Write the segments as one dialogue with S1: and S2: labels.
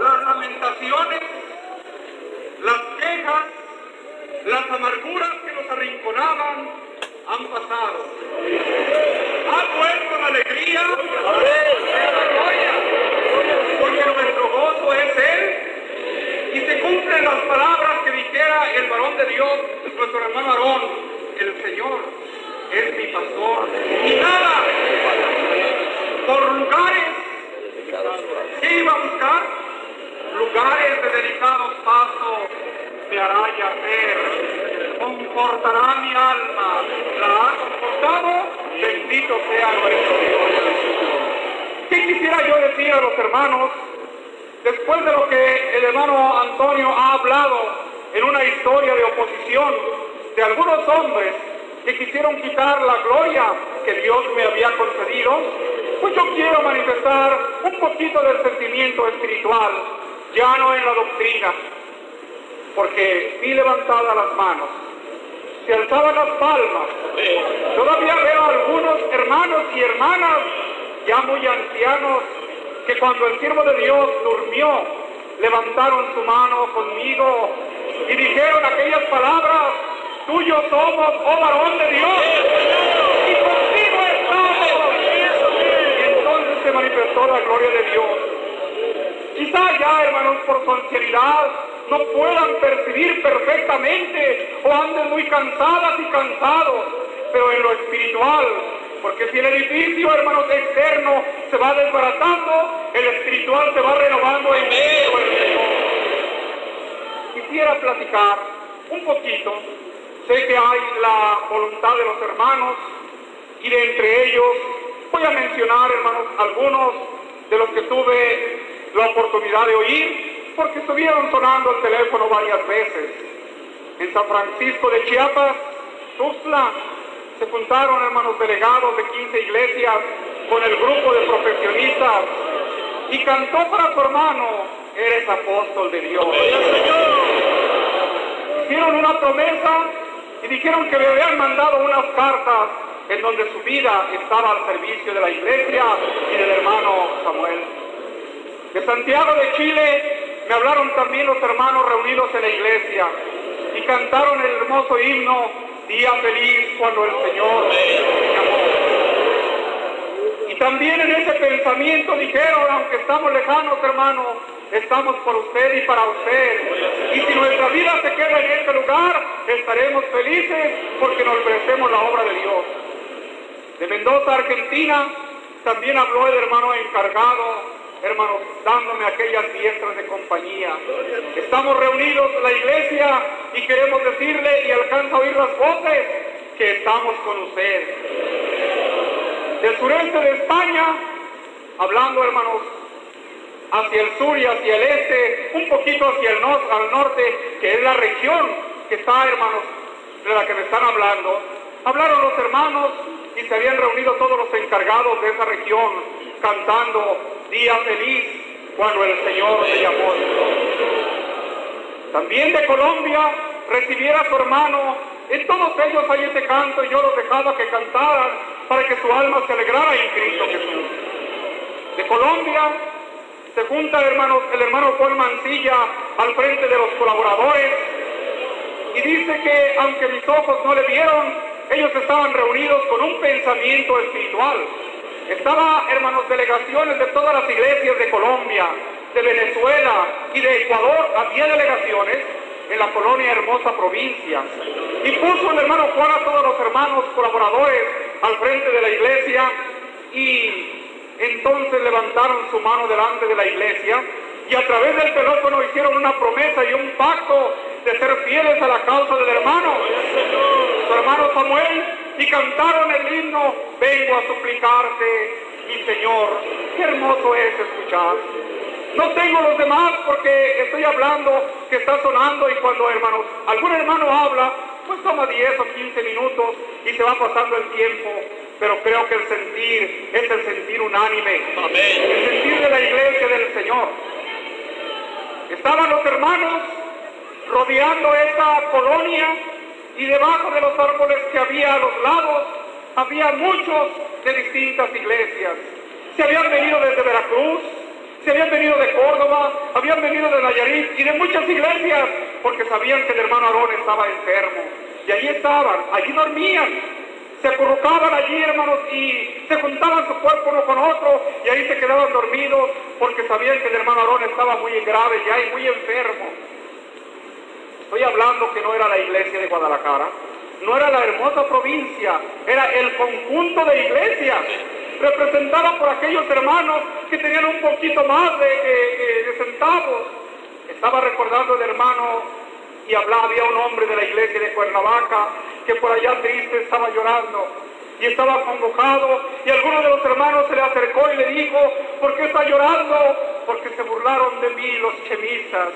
S1: las lamentaciones, las quejas, las amarguras que nos arrinconaban han pasado. Ha vuelto la alegría, la gloria, porque nuestro gozo es Él. Y se cumplen las palabras que dijera el varón de Dios, nuestro hermano Aarón, el Señor es mi pastor. Y nada, por lugares que iba a buscar, lugares de delicados pasos me hará yacer, confortará mi alma, la ha confortado, bendito sea nuestro Dios. ¿Qué quisiera yo decir a los hermanos después de lo que el hermano Antonio ha hablado en una historia de oposición de algunos hombres que quisieron quitar la gloria que Dios me había concedido? Pues yo quiero manifestar un poquito del sentimiento espiritual, ya no en la doctrina, porque vi levantadas las manos, se alzaban las palmas. Todavía veo algunos hermanos y hermanas ya muy ancianos que cuando el siervo de Dios durmió, levantaron su mano conmigo y dijeron aquellas palabras, tuyo somos, oh varón de Dios, y contigo estamos. Y entonces se manifestó la gloria de Dios. Quizá ya, hermanos, por su ancianidad no puedan percibir perfectamente o anden muy cansadas y cansados, pero en lo espiritual, porque si el edificio, hermanos, externo se va desbaratando, el espiritual se va renovando en medio. Quisiera platicar un poquito, sé que hay la voluntad de los hermanos y de entre ellos voy a mencionar, hermanos, algunos de los que tuve la oportunidad de oír, porque estuvieron sonando el teléfono varias veces. En San Francisco de Chiapas, Tuxtla, se juntaron hermanos delegados de 15 iglesias con el grupo de profesionistas y cantó para su hermano, eres apóstol de Dios. Hicieron una promesa y dijeron que le habían mandado unas cartas en donde su vida estaba al servicio de la iglesia y del hermano Samuel. De Santiago de Chile me hablaron también los hermanos reunidos en la iglesia y cantaron el hermoso himno Día feliz cuando el Señor me llamó. Y también en ese pensamiento dijeron, aunque estamos lejanos, hermano, estamos por usted y para usted. Y si nuestra vida se queda en este lugar, estaremos felices porque nos merecemos la obra de Dios. De Mendoza, Argentina, también habló el hermano encargado hermanos, dándome aquellas diestras de compañía. Estamos reunidos la iglesia y queremos decirle, y alcanza a oír las voces, que estamos con usted. Del sureste de España, hablando, hermanos, hacia el sur y hacia el este, un poquito hacia el norte, al norte, que es la región que está, hermanos, de la que me están hablando. Hablaron los hermanos y se habían reunido todos los encargados de esa región cantando día feliz cuando el Señor me llamó. También de Colombia recibiera a su hermano. En todos ellos hay este canto y yo los dejaba que cantaran para que su alma se alegrara en Cristo Jesús. De Colombia se junta hermanos, el hermano Juan Mancilla al frente de los colaboradores y dice que aunque mis ojos no le vieron, ellos estaban reunidos con un pensamiento espiritual. Estaba, hermanos, delegaciones de todas las iglesias de Colombia, de Venezuela y de Ecuador. Había delegaciones en la colonia hermosa provincia. Y puso el hermano Juan a todos los hermanos colaboradores al frente de la iglesia y entonces levantaron su mano delante de la iglesia y a través del teléfono hicieron una promesa y un pacto de ser fieles a la causa del hermano, su hermano Samuel, y cantaron el himno, vengo a suplicarte, mi Señor, qué hermoso es escuchar. No tengo los demás porque estoy hablando que está sonando y cuando hermanos, algún hermano habla, pues toma 10 o 15 minutos y se va pasando el tiempo. Pero creo que el sentir es el sentir unánime. El sentir de la iglesia del Señor. Estaban los hermanos rodeando esa colonia y debajo de los árboles que había a los lados había muchos de distintas iglesias. Se habían venido desde Veracruz, Se habían venido de Córdoba, habían venido de Nayarit y de muchas iglesias, porque sabían que el hermano Aarón estaba enfermo. Y allí estaban, allí dormían, se acurrucaban allí, hermanos, y se juntaban su cuerpo uno con otro, y ahí se quedaban dormidos, porque sabían que el hermano Aarón estaba muy grave ya y muy enfermo. Estoy hablando que no era la iglesia de Guadalajara, no era la hermosa provincia, era el conjunto de iglesias, representado por aquellos hermanos que tenían un poquito más de, de centavos. Estaba recordando el hermano y hablaba, había un hombre de la iglesia de Cuernavaca que por allá triste estaba llorando y estaba congojado y alguno de los hermanos se le acercó y le dijo, ¿por qué está llorando? Porque se burlaron de mí los chemistas.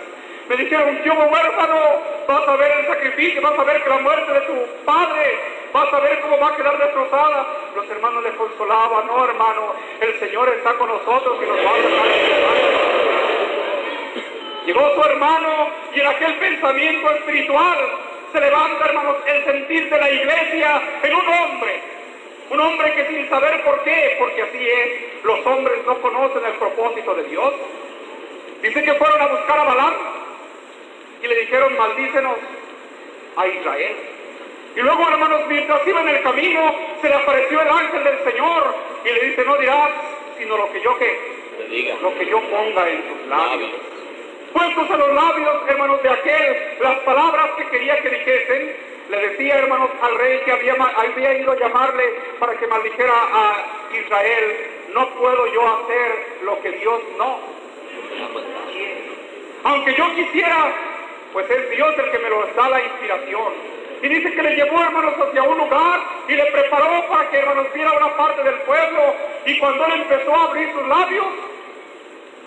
S1: Me dijeron, tío huérfano, vas a ver el sacrificio, vas a ver que la muerte de tu padre, vas a ver cómo va a quedar destrozada. Los hermanos le consolaban, no hermano, el Señor está con nosotros y nos va a dejar Llegó su hermano y en aquel pensamiento espiritual se levanta, hermanos, el sentir de la iglesia en un hombre. Un hombre que sin saber por qué, porque así es, los hombres no conocen el propósito de Dios. Dice que fueron a buscar a Balaam y le dijeron, maldícenos a Israel. Y luego, hermanos, mientras iba en el camino, se le apareció el ángel del Señor y le dice, no dirás, sino lo que yo que, lo que yo ponga en tus labios puestos a los labios, hermanos, de aquel, las palabras que quería que dijesen, le decía, hermanos, al rey que había, había ido a llamarle para que maldijera a Israel, no puedo yo hacer lo que Dios no Aunque yo quisiera, pues es Dios el que me lo da la inspiración. Y dice que le llevó, hermanos, hacia un lugar y le preparó para que, hermanos, viera una parte del pueblo. Y cuando él empezó a abrir sus labios,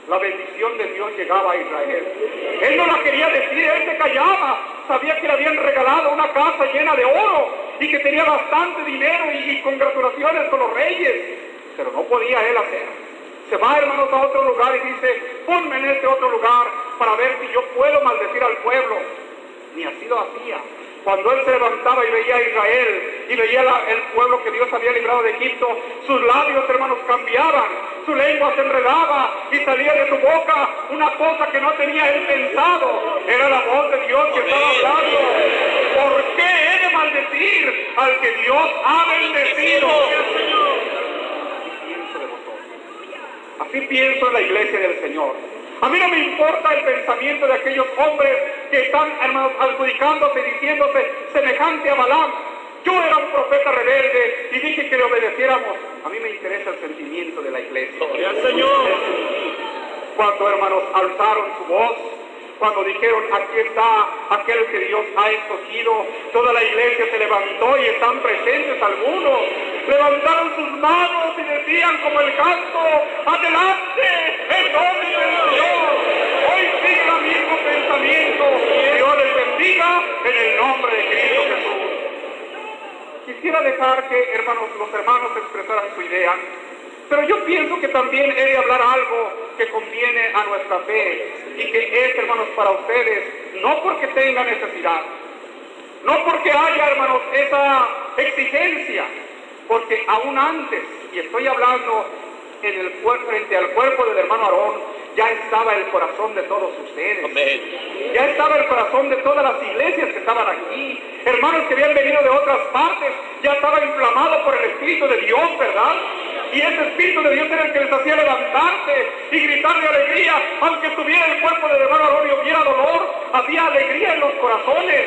S1: la bendición de Dios llegaba a Israel. Él no la quería decir, él se callaba. Sabía que le habían regalado una casa llena de oro y que tenía bastante dinero y, congratulaciones con los reyes. Pero no podía él hacer. Se va, hermanos, a otro lugar y dice, ponme en este otro lugar para ver si yo puedo maldecir al pueblo. Ni así lo hacía. Cuando él se levantaba y veía a Israel y veía el pueblo que Dios había librado de Egipto, sus labios, hermanos, cambiaban, su lengua se enredaba y salía de su boca una cosa que no tenía él pensado. Era la voz de Dios que estaba hablando. ¿Por qué he de maldecir al que Dios ha bendecido? Así pienso en la iglesia del Señor. A mí no me importa el pensamiento de aquellos hombres que están, hermanos, adjudicándose, diciéndose semejante a Balaam. Yo era un profeta rebelde y dije que le obedeciéramos. A mí me interesa el sentimiento de la iglesia. Señor! Cuando, hermanos, alzaron su voz, cuando dijeron, aquí está aquel que Dios ha escogido, toda la iglesia se levantó y están presentes algunos. Levantaron sus manos y decían como el canto, adelante, el nombre del Señor. Hoy sigue el mismo pensamiento. Dios les bendiga en el nombre de Cristo. Quisiera dejar que, hermanos, los hermanos expresaran su idea pero yo pienso que también he de hablar algo que conviene a nuestra fe y que es, hermanos, para ustedes, no porque tenga necesidad, no porque haya, hermanos, esa exigencia, porque aún antes, y estoy hablando en el frente al cuerpo del hermano Aarón, ya estaba el corazón de todos ustedes. Ya estaba el corazón de todas las iglesias que estaban aquí. Hermanos que habían venido de otras partes, ya estaba inflamado por el Espíritu de Dios, ¿verdad? Y ese Espíritu de Dios era el que les hacía levantarse y gritar de alegría, aunque estuviera el cuerpo del hermano y hubiera dolor, había alegría en los corazones.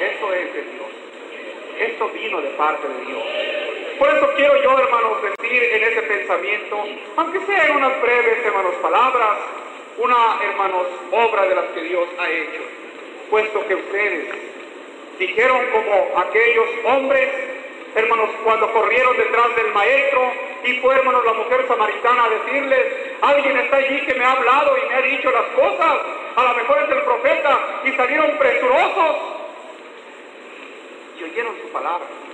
S1: Eso es de Dios. Esto vino de parte de Dios. Por eso quiero yo, hermanos, decir en ese pensamiento, aunque sea en unas breves, hermanos, palabras, una, hermanos, obra de las que Dios ha hecho, puesto que ustedes dijeron como aquellos hombres, hermanos, cuando corrieron detrás del maestro y fue, hermanos, la mujer samaritana a decirles, alguien está allí que me ha hablado y me ha dicho las cosas, a lo mejor es el profeta, y salieron presurosos y oyeron su palabra.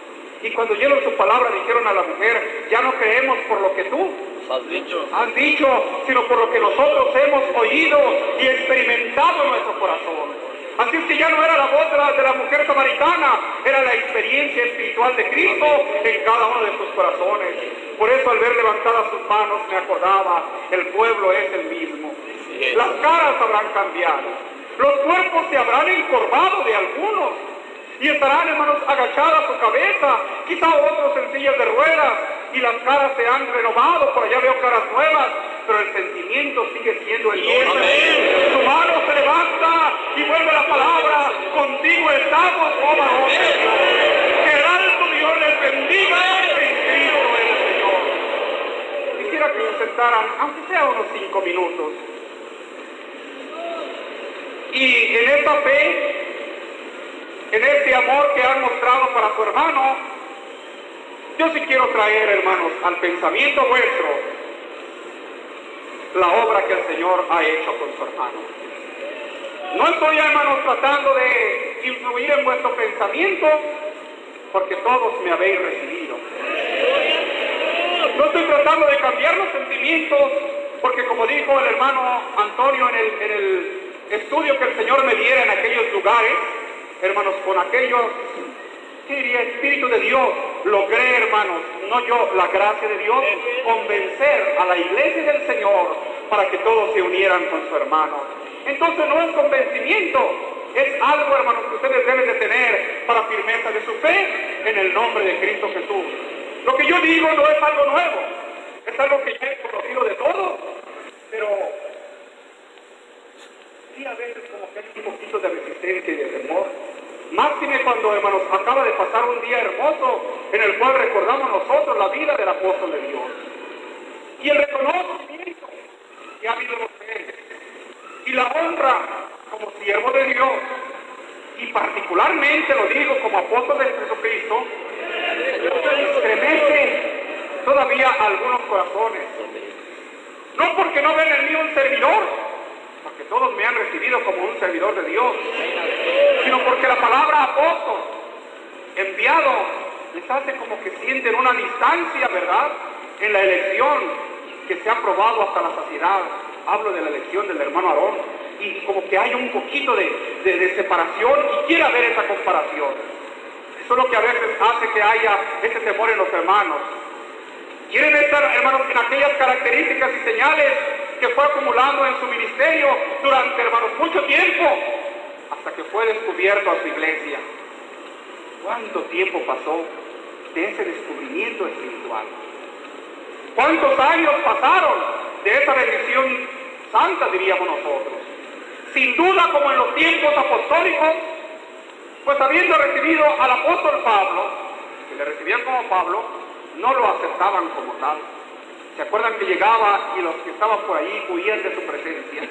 S1: Y cuando oyeron su palabra dijeron a la mujer, ya no creemos por lo que tú has dicho. has dicho, sino por lo que nosotros hemos oído y experimentado en nuestro corazón. Así es que ya no era la voz de la, de la mujer samaritana, era la experiencia espiritual de Cristo en cada uno de sus corazones. Por eso al ver levantadas sus manos me acordaba, el pueblo es el mismo. Las caras habrán cambiado, los cuerpos se habrán encorvado de algunos y estarán, hermanos, agachadas su cabeza, quizá otros en sillas de ruedas, y las caras se han renovado, por allá veo caras nuevas, pero el sentimiento sigue siendo el mismo. Su mano se levanta y vuelve la palabra, contigo estamos, oh varón. Que el alto Dios les bendiga en Cristo el Señor. Quisiera que se sentaran, aunque sea unos cinco minutos. Y en esta fe, en este amor que han mostrado para su hermano, yo sí quiero traer, hermanos, al pensamiento vuestro la obra que el Señor ha hecho con su hermano. No estoy, hermanos, tratando de influir en vuestro pensamiento, porque todos me habéis recibido. No estoy tratando de cambiar los sentimientos, porque como dijo el hermano Antonio en el, en el estudio que el Señor me diera en aquellos lugares, hermanos, con aquellos, ¿qué diría? Espíritu de Dios, logré, hermanos, no yo, la gracia de Dios, convencer a la iglesia del Señor para que todos se unieran con su hermano. Entonces no es convencimiento, es algo, hermanos, que ustedes deben de tener para firmeza de su fe en el nombre de Cristo Jesús. Lo que yo digo no es algo nuevo, es algo que ya he conocido de todos, pero sí a veces como que hay un poquito de resistencia y de temor. Máxime cuando, hermanos, acaba de pasar un día hermoso en el cual recordamos nosotros la vida del apóstol de Dios. Y el reconocimiento que ha habido en ustedes. Y la honra como siervo de Dios. Y particularmente lo digo como apóstol de Jesucristo, estremece todavía algunos corazones. No porque no ven en mí un servidor, todos me han recibido como un servidor de Dios, sino porque la palabra apóstol, enviado, les hace como que sienten una distancia, ¿verdad? En la elección que se ha probado hasta la saciedad. Hablo de la elección del hermano Aarón. Y como que hay un poquito de, separación y quiere haber esa comparación. Eso es lo que a veces hace que haya ese temor en los hermanos. Quieren estar, hermanos, en aquellas características y señales que fue acumulando en su ministerio durante, hermanos, mucho tiempo, hasta que fue descubierto a su iglesia. ¿Cuánto tiempo pasó de ese descubrimiento espiritual? ¿Cuántos años pasaron de esa bendición santa, diríamos nosotros? Sin duda, como en los tiempos apostólicos, pues habiendo recibido al apóstol Pablo, que le recibían como Pablo, no lo aceptaban como tal. ¿Se acuerdan que llegaba y los que estaban por ahí huían de su presencia?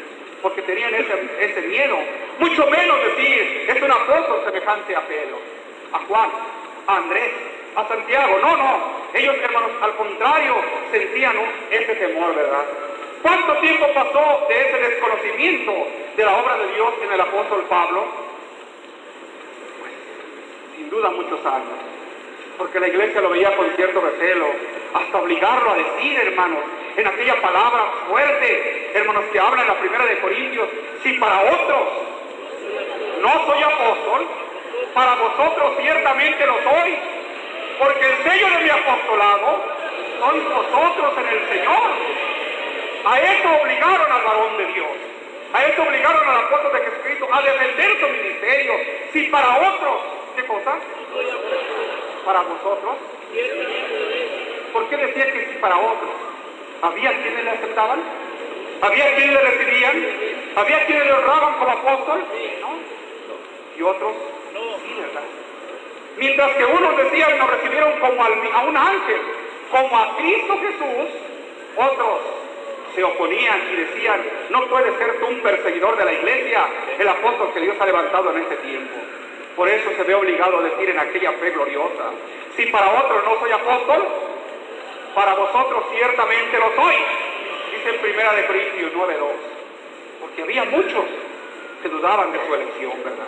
S1: Porque tenían ese, ese miedo. Mucho menos decir, es un apóstol semejante a Pedro, a Juan, a Andrés, a Santiago. No, no. Ellos, hermanos, al contrario, sentían ese temor, ¿verdad? ¿Cuánto tiempo pasó de ese desconocimiento de la obra de Dios en el apóstol Pablo? Pues, sin duda, muchos años porque la iglesia lo veía con cierto recelo, hasta obligarlo a decir, hermanos, en aquella palabra fuerte, hermanos, que habla en la primera de Corintios, si para otros no soy apóstol, para vosotros ciertamente lo soy, porque el sello de mi apostolado sois vosotros en el Señor. A eso obligaron al varón de Dios. A eso obligaron al apóstol de Jesucristo a defender su ministerio. Si para otros, ¿qué cosa? Para vosotros? ¿Por qué decía que sí para otros? ¿Había quienes le aceptaban? ¿Había quienes le recibían? ¿Había quienes le honraban como apóstol? ¿Y otros? Sí, ¿verdad? Mientras que unos decían nos recibieron como a un ángel, como a Cristo Jesús, otros se oponían y decían, no puedes ser tú un perseguidor de la iglesia, el apóstol que Dios ha levantado en este tiempo. Por eso se ve obligado a decir en aquella fe gloriosa, si para otros no soy apóstol, para vosotros ciertamente lo soy. Dice en primera de Corintios 9.2. Porque había muchos que dudaban de su elección, ¿verdad?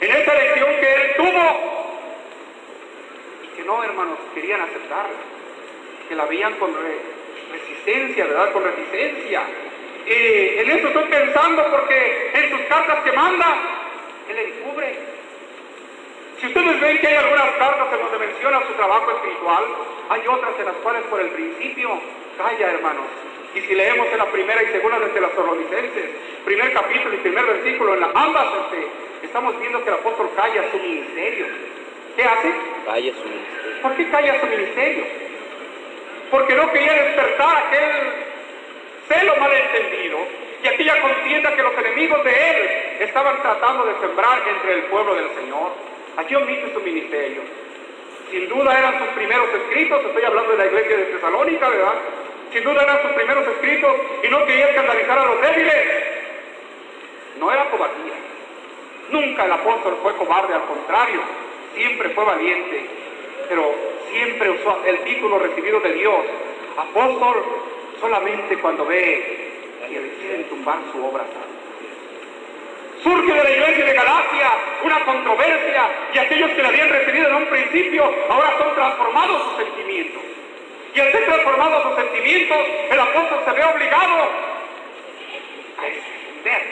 S1: En esa elección que él tuvo y que no, hermanos, querían aceptarla, que la veían con resistencia, ¿verdad? Con resistencia. en eso estoy pensando porque en sus cartas que manda, Él encubre. Si ustedes ven que hay algunas cartas en donde menciona su trabajo espiritual, hay otras en las cuales por el principio calla, hermanos. Y si leemos en la primera y segunda de las Tesalonicenses, primer capítulo y primer versículo, en la, ambas este, estamos viendo que el apóstol calla su ministerio. ¿Qué hace?
S2: Calla su ministerio.
S1: ¿Por qué calla su ministerio? Porque no quería despertar aquel celo malentendido y aquella contienda que los enemigos de él estaban tratando de sembrar entre el pueblo del Señor. Allí omite su ministerio. Sin duda eran sus primeros escritos, estoy hablando de la iglesia de Tesalónica, ¿verdad? Sin duda eran sus primeros escritos y no quería escandalizar a los débiles. No era cobardía. Nunca el apóstol fue cobarde, al contrario, siempre fue valiente, pero siempre usó el título recibido de Dios, apóstol, solamente cuando ve que deciden tumbar su obra. Surge de la iglesia de Galacia una controversia y aquellos que la habían recibido en un principio ahora son transformados sus sentimientos. Y al ser transformados sus sentimientos, el apóstol se ve obligado a extender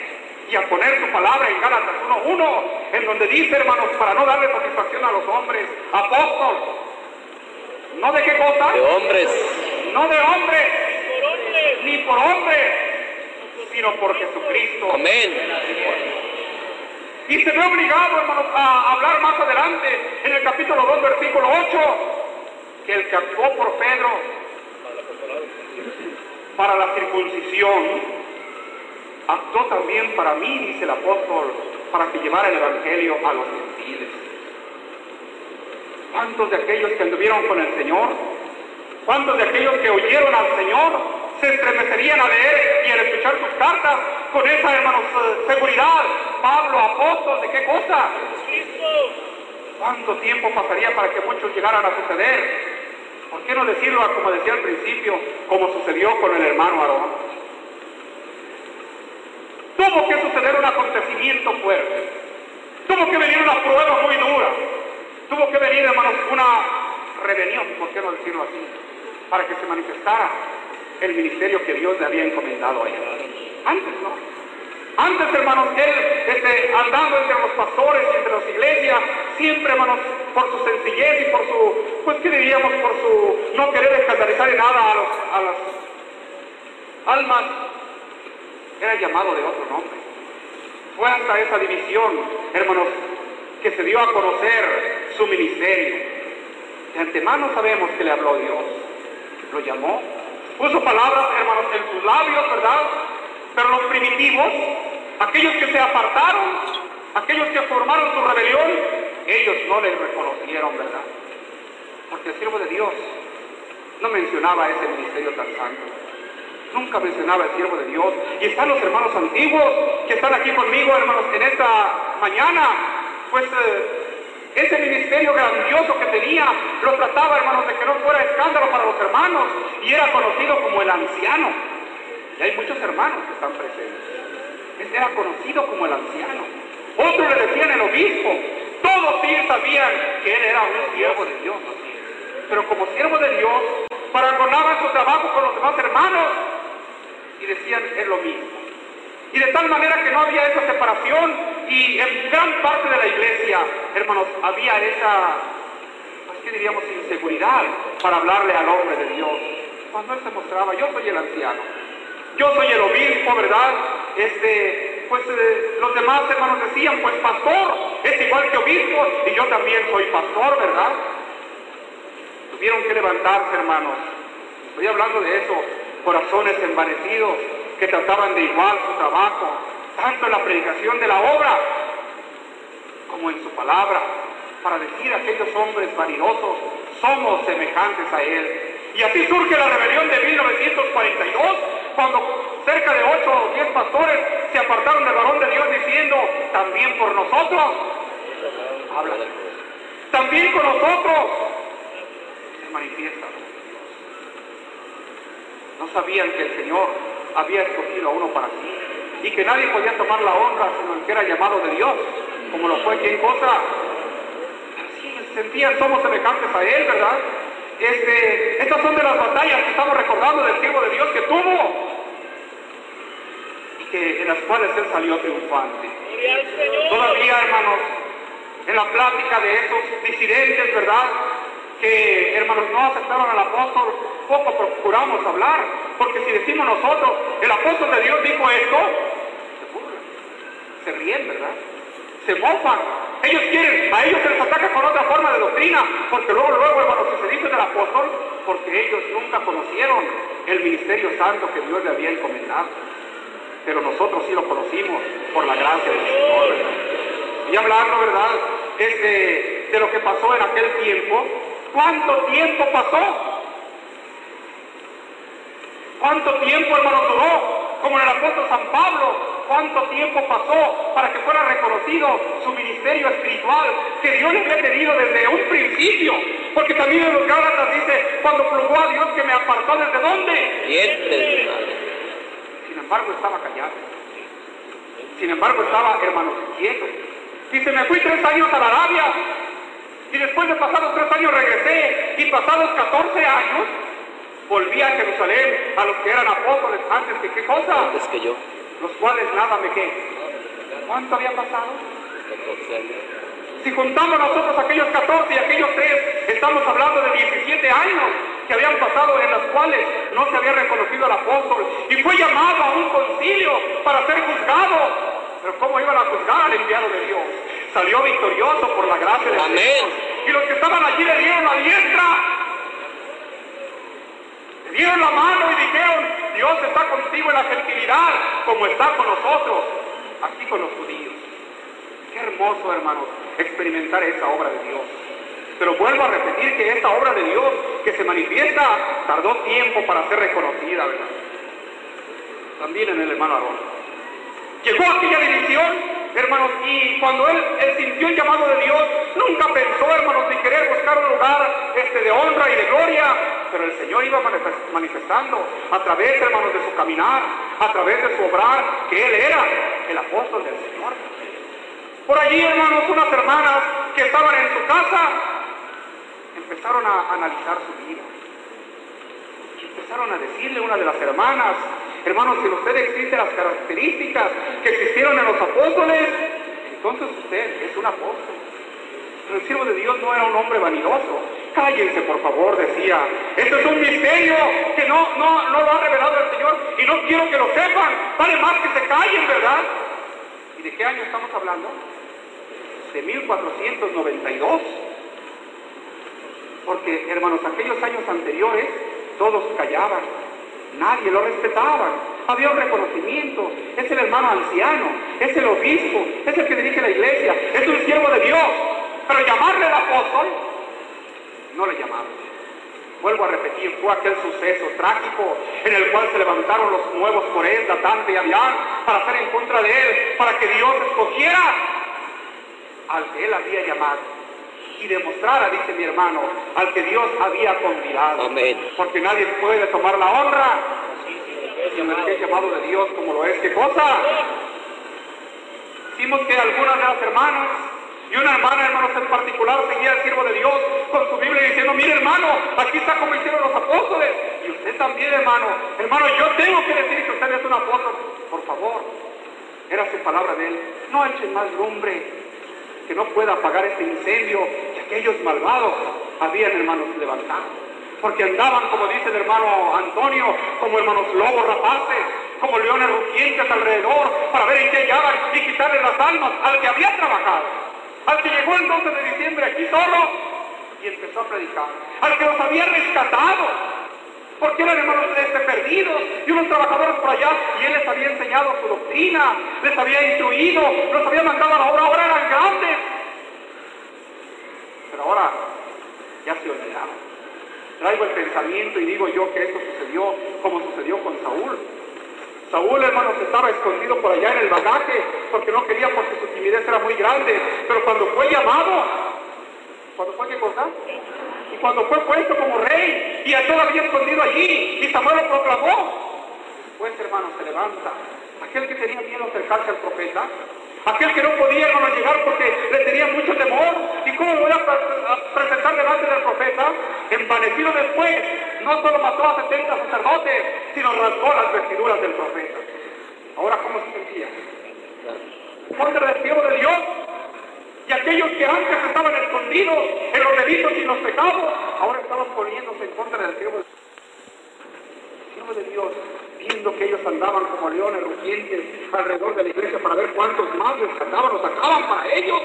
S1: y a poner su palabra en Gálatas 1.1, en donde dice, hermanos, para no darle satisfacción a los hombres, apóstol, ¿no de qué cosa?
S2: De hombres.
S1: No de hombres, ni por hombres, sino por Jesucristo.
S2: Amén.
S1: Y se ve obligado, hermanos, a hablar más adelante, en el capítulo 2, versículo 8, que el que actuó por Pedro para la circuncisión, actuó también para mí, dice el apóstol, para que llevara el Evangelio a los gentiles. ¿Cuántos de aquellos que anduvieron con el Señor? ¿Cuántos de aquellos que oyeron al Señor se estremecerían a leer y al escuchar sus cartas con esa, hermanos, seguridad? Pablo, apóstol, ¿de qué cosa? ¿Cuánto tiempo pasaría para que muchos llegaran a suceder? ¿Por qué no decirlo, como decía al principio, como sucedió con el hermano Aarón? Tuvo que suceder un acontecimiento fuerte. Tuvo que venir una prueba muy dura. Tuvo que venir, hermanos, una rebelión, ¿por qué no decirlo así? Para que se manifestara el ministerio que Dios le había encomendado a él. Antes no. Antes, hermanos, él este, andando entre los pastores entre las iglesias, siempre, hermanos, por su sencillez y por su, pues, ¿qué diríamos? Por su no querer escandalizar en nada a, los, a las almas, era llamado de otro nombre. Fue hasta esa división, hermanos, que se dio a conocer su ministerio. De antemano sabemos que le habló Dios. Lo llamó. Puso palabras, hermanos, en sus labios, ¿verdad? Pero los primitivos, aquellos que se apartaron, aquellos que formaron su rebelión, ellos no le reconocieron, ¿verdad? Porque el siervo de Dios no mencionaba ese ministerio tan santo. Nunca mencionaba el siervo de Dios. Y están los hermanos antiguos que están aquí conmigo, hermanos, en esta mañana. Pues eh, ese ministerio grandioso que tenía lo trataba, hermanos, de que no fuera escándalo para los hermanos. Y era conocido como el anciano. Y hay muchos hermanos que están presentes. Este era conocido como el anciano. Otros le decían el obispo. Todos sí sabían que él era un siervo de Dios. Pero como siervo de Dios, paragonaba su trabajo con los demás hermanos y decían es lo mismo. Y de tal manera que no había esa separación y en gran parte de la iglesia, hermanos, había esa, pues, ¿qué diríamos?, inseguridad para hablarle al hombre de Dios. Cuando él se mostraba, yo soy el anciano, yo soy el obispo, ¿verdad? Este, pues eh, los demás hermanos decían, pues pastor, es igual que obispo y yo también soy pastor, ¿verdad? Tuvieron que levantarse, hermanos. Estoy hablando de eso, corazones envanecidos que trataban de igual su trabajo, tanto en la predicación de la obra como en su palabra, para decir a aquellos hombres vanidosos, somos semejantes a Él. Y así surge la rebelión de 1942, cuando cerca de 8 o 10 pastores se apartaron del varón de Dios diciendo, también por nosotros, habla, también con nosotros, se manifiesta. No sabían que el Señor había escogido a uno para sí y que nadie podía tomar la honra sino el que era llamado de Dios, como lo fue quien cosa. Así sentían, somos semejantes a Él, ¿verdad? Este, estas son de las batallas que estamos recordando del siervo de Dios que tuvo y que en las cuales Él salió triunfante. Todavía, hermanos, en la plática de esos disidentes, ¿verdad? Que, hermanos, no aceptaron al apóstol, poco procuramos hablar, porque si decimos nosotros, el apóstol de Dios dijo esto, se ríen, ¿verdad? Se mofan. Ellos quieren, a ellos se les ataca con otra forma de doctrina, porque luego, luego, hermanos, se dice del apóstol, porque ellos nunca conocieron el ministerio santo que Dios le había encomendado. Pero nosotros sí lo conocimos por la gracia del Señor, ¿verdad? Y hablando, ¿verdad? Este, de lo que pasó en aquel tiempo, ¿cuánto tiempo pasó? ¿Cuánto tiempo, hermano, duró? Como en el apóstol San Pablo, ¿cuánto tiempo pasó para que fuera reconocido su ministerio espiritual que Dios le había tenido desde un principio? Porque también en los Gálatas dice, cuando plugó a Dios que me apartó desde dónde?
S2: Siempre.
S1: Sin embargo, estaba callado. Sin embargo, estaba, hermanos, quieto. Dice, me fui tres años a la Arabia. Y después de pasados tres años regresé. Y pasados 14 años, volví a Jerusalén a los que eran apóstoles antes que qué cosa.
S2: Antes que yo.
S1: Los cuales nada me qué. ¿Cuánto había pasado?
S2: 14 años.
S1: Si juntamos nosotros aquellos 14 y aquellos 3, estamos hablando de 17 años que habían pasado en los cuales no se había reconocido al apóstol y fue llamado a un concilio para ser juzgado. Pero ¿cómo iban a juzgar al enviado de Dios? Salió victorioso por la gracia de
S2: Amén.
S1: Dios. Y los que estaban allí le dieron la diestra. Le dieron la mano y dijeron, Dios está contigo en la gentilidad, como está con nosotros, aquí con los judíos. Qué hermoso, hermanos, experimentar esa obra de Dios. Pero vuelvo a repetir que esta obra de Dios que se manifiesta tardó tiempo para ser reconocida, ¿verdad? También en el hermano Aarón. Llegó aquella división, hermanos, y cuando él, sintió el llamado de Dios, nunca pensó, hermanos, en querer buscar un lugar este, de honra y de gloria, pero el Señor iba manifest- manifestando a través, hermanos, de su caminar, a través de su obrar, que Él era el apóstol del Señor. Por allí, hermanos, unas hermanas que estaban en su casa empezaron a analizar su vida. Y empezaron a decirle una de las hermanas, hermanos, si usted existen las características que existieron en los apóstoles, entonces usted es un apóstol. Pero el siervo de Dios no era un hombre vanidoso. Cállense, por favor, decía. Esto es un misterio que no, no, no lo ha revelado el Señor y no quiero que lo sepan. Vale más que se callen, ¿verdad? ¿Y de qué año estamos hablando? De 1492. Porque, hermanos, aquellos años anteriores todos callaban, nadie lo respetaba, había un reconocimiento, es el hermano anciano, es el obispo, es el que dirige la iglesia, es un siervo de Dios, pero llamarle el apóstol, no le llamaban. Vuelvo a repetir, fue aquel suceso trágico en el cual se levantaron los nuevos Corés, Datán y Abián para hacer en contra de él, para que Dios escogiera al que él había llamado y demostrara, dice mi hermano, al que Dios había convidado.
S2: Amén.
S1: Porque nadie puede tomar la honra sin el que es llamado de Dios como lo es. ¿Qué cosa? Hicimos que algunas de las hermanas y una hermana, hermanos, en particular seguía al siervo de Dios con su Biblia diciendo, mire hermano, aquí está como hicieron los apóstoles. Y usted también, hermano. Hermano, yo tengo que decir que usted es un apóstol. Por favor, era su palabra de él. No echen más lumbre que no pueda apagar este incendio que aquellos malvados habían, hermanos, levantado. Porque andaban, como dice el hermano Antonio, como hermanos lobos rapaces, como leones rugientes alrededor, para ver en qué hallaban y quitarle las almas al que había trabajado. Al que llegó el 12 de diciembre aquí solo y empezó a predicar. Al que los había rescatado. Porque eran hermanos este, perdidos y unos trabajadores por allá y él les había enseñado su doctrina, les había instruido, los había mandado a la obra, ahora eran grandes. Pero ahora ya se olvidaron. Traigo el pensamiento y digo yo que esto sucedió como sucedió con Saúl. Saúl, hermanos, estaba escondido por allá en el bagaje porque no quería porque su timidez era muy grande. Pero cuando fue llamado, cuando fue que cosa? Cuando fue puesto como rey y a todavía escondido allí y Samuel lo proclamó. Pues, hermanos, se levanta. Aquel que tenía miedo acercarse al profeta, aquel que no podía, hermanos, llegar porque le tenía mucho temor. ¿Y cómo voy a, pre- presentar delante del profeta? Envanecido después, no solo mató a 70 sacerdotes, sino rasgó las vestiduras del profeta. Ahora, ¿cómo se sentía? contra el de Dios. Y aquellos que antes estaban escondidos en los delitos y los pecados, ahora estaban poniéndose en contra del siervo de Dios viendo que ellos andaban como leones rugientes alrededor de la iglesia para ver cuántos más rescataban o sacaban para ellos.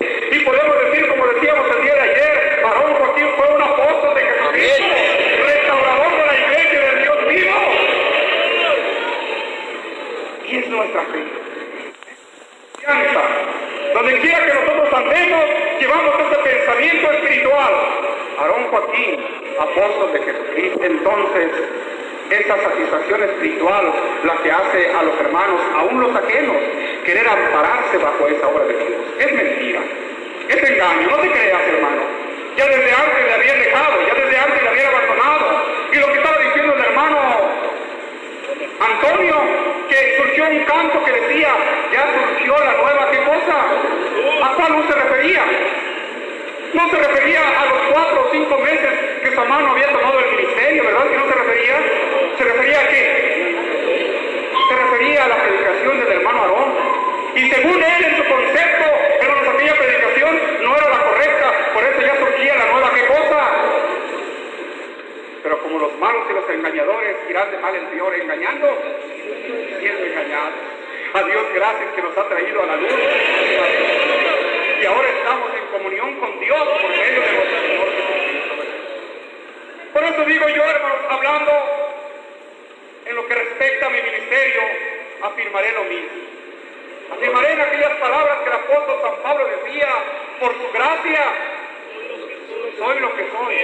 S1: Y podemos decir, como decíamos el día de ayer, Aarón Joaquín fue un apóstol de Jesucristo, restaurador de la iglesia del Dios vivo. Y es nuestra fe. Confianza. Donde quiera que nosotros andemos, llevamos ese pensamiento espiritual. Aarón Joaquín, apóstol de Jesucristo, entonces esa satisfacción espiritual la que hace a los hermanos, aún los ajenos, querer ampararse bajo esa obra de Dios. Es mentira, es engaño, no te creas hermano. Ya desde antes le habían dejado, ya desde antes le habían abandonado. Y lo que estaba diciendo el hermano Antonio, que surgió un canto que decía, ya surgió la nueva, ¿qué cosa? ¿A cuál no se refería? No se refería a los cuatro o cinco meses que su hermano había tomado el ministerio, ¿verdad? Que no se refería. ¿Se refería a qué? Se refería a la predicación del hermano Aarón. Y según él, en su concepto, hermanos, aquella predicación no era la correcta, por eso ya surgía la nueva, ¿qué cosa? Pero como los malos y los engañadores irán de mal en peor engañando, siendo engañados. A Dios gracias que nos ha traído a la luz. Y ahora estamos en comunión con Dios por medio de nuestro Señor Jesucristo. Por eso digo yo, hermanos, hablando en lo que respecta a mi ministerio, afirmaré lo mismo. Afirmaré en aquellas palabras que el apóstol San Pablo decía, por su gracia soy lo que soy.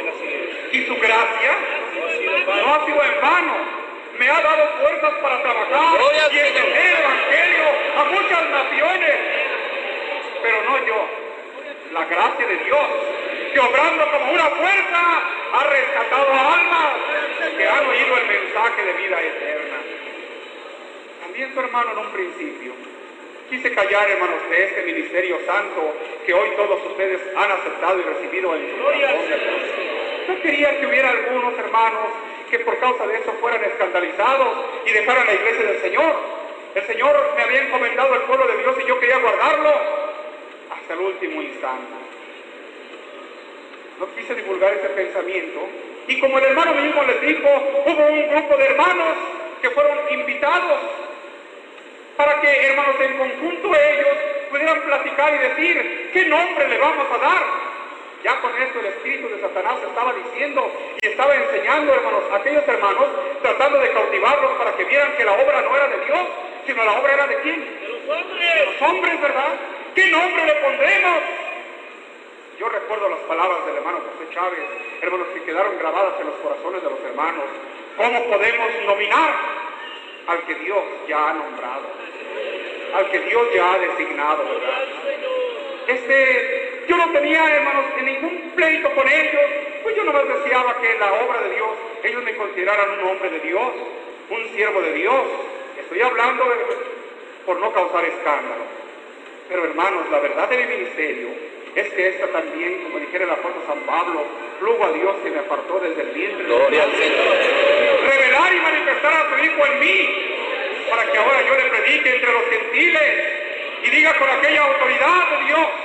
S1: Y su gracia no ha sido en vano. Me ha dado fuerzas para trabajar y extender el Evangelio a muchas naciones. Pero no yo, la gracia de Dios, que obrando como una fuerza ha rescatado almas que han oído el mensaje de vida eterna. También su hermano en un principio quise callar, hermanos, de este ministerio santo que hoy todos ustedes han aceptado y recibido en su corazón. No quería que hubiera algunos hermanos que por causa de eso fueran escandalizados y dejaran la iglesia del Señor. El Señor me había encomendado el pueblo de Dios y yo quería guardarlo hasta el último instante. No quise divulgar ese pensamiento. Y como el hermano mismo les dijo, hubo un grupo de hermanos que fueron invitados para que, hermanos, en conjunto ellos pudieran platicar y decir, ¿qué nombre le vamos a dar? Ya con esto el espíritu de Satanás estaba diciendo y estaba enseñando, hermanos, a aquellos hermanos, tratando de cautivarlos para que vieran que la obra no era de Dios, sino la obra era de quién? De los hombres. De los hombres, ¿verdad? ¿Qué nombre le pondremos? Yo recuerdo las palabras del hermano José Chávez, hermanos, que quedaron grabadas en los corazones de los hermanos. ¿Cómo podemos nominar al que Dios ya ha nombrado? Al que Dios ya ha designado, ¿verdad? Este, yo no tenía, hermanos, ningún pleito con ellos, pues yo nomás deseaba que en la obra de Dios ellos me consideraran un hombre de Dios, un siervo de Dios. Estoy hablando de, por no causar escándalo. Pero hermanos, la verdad de mi ministerio es que esta también, como dijera el apóstol San Pablo, luego a Dios que me apartó desde el vientre.
S2: Gloria al Señor.
S1: Revelar y manifestar a su Hijo en mí, para que ahora yo le predique entre los gentiles y diga con aquella autoridad de Dios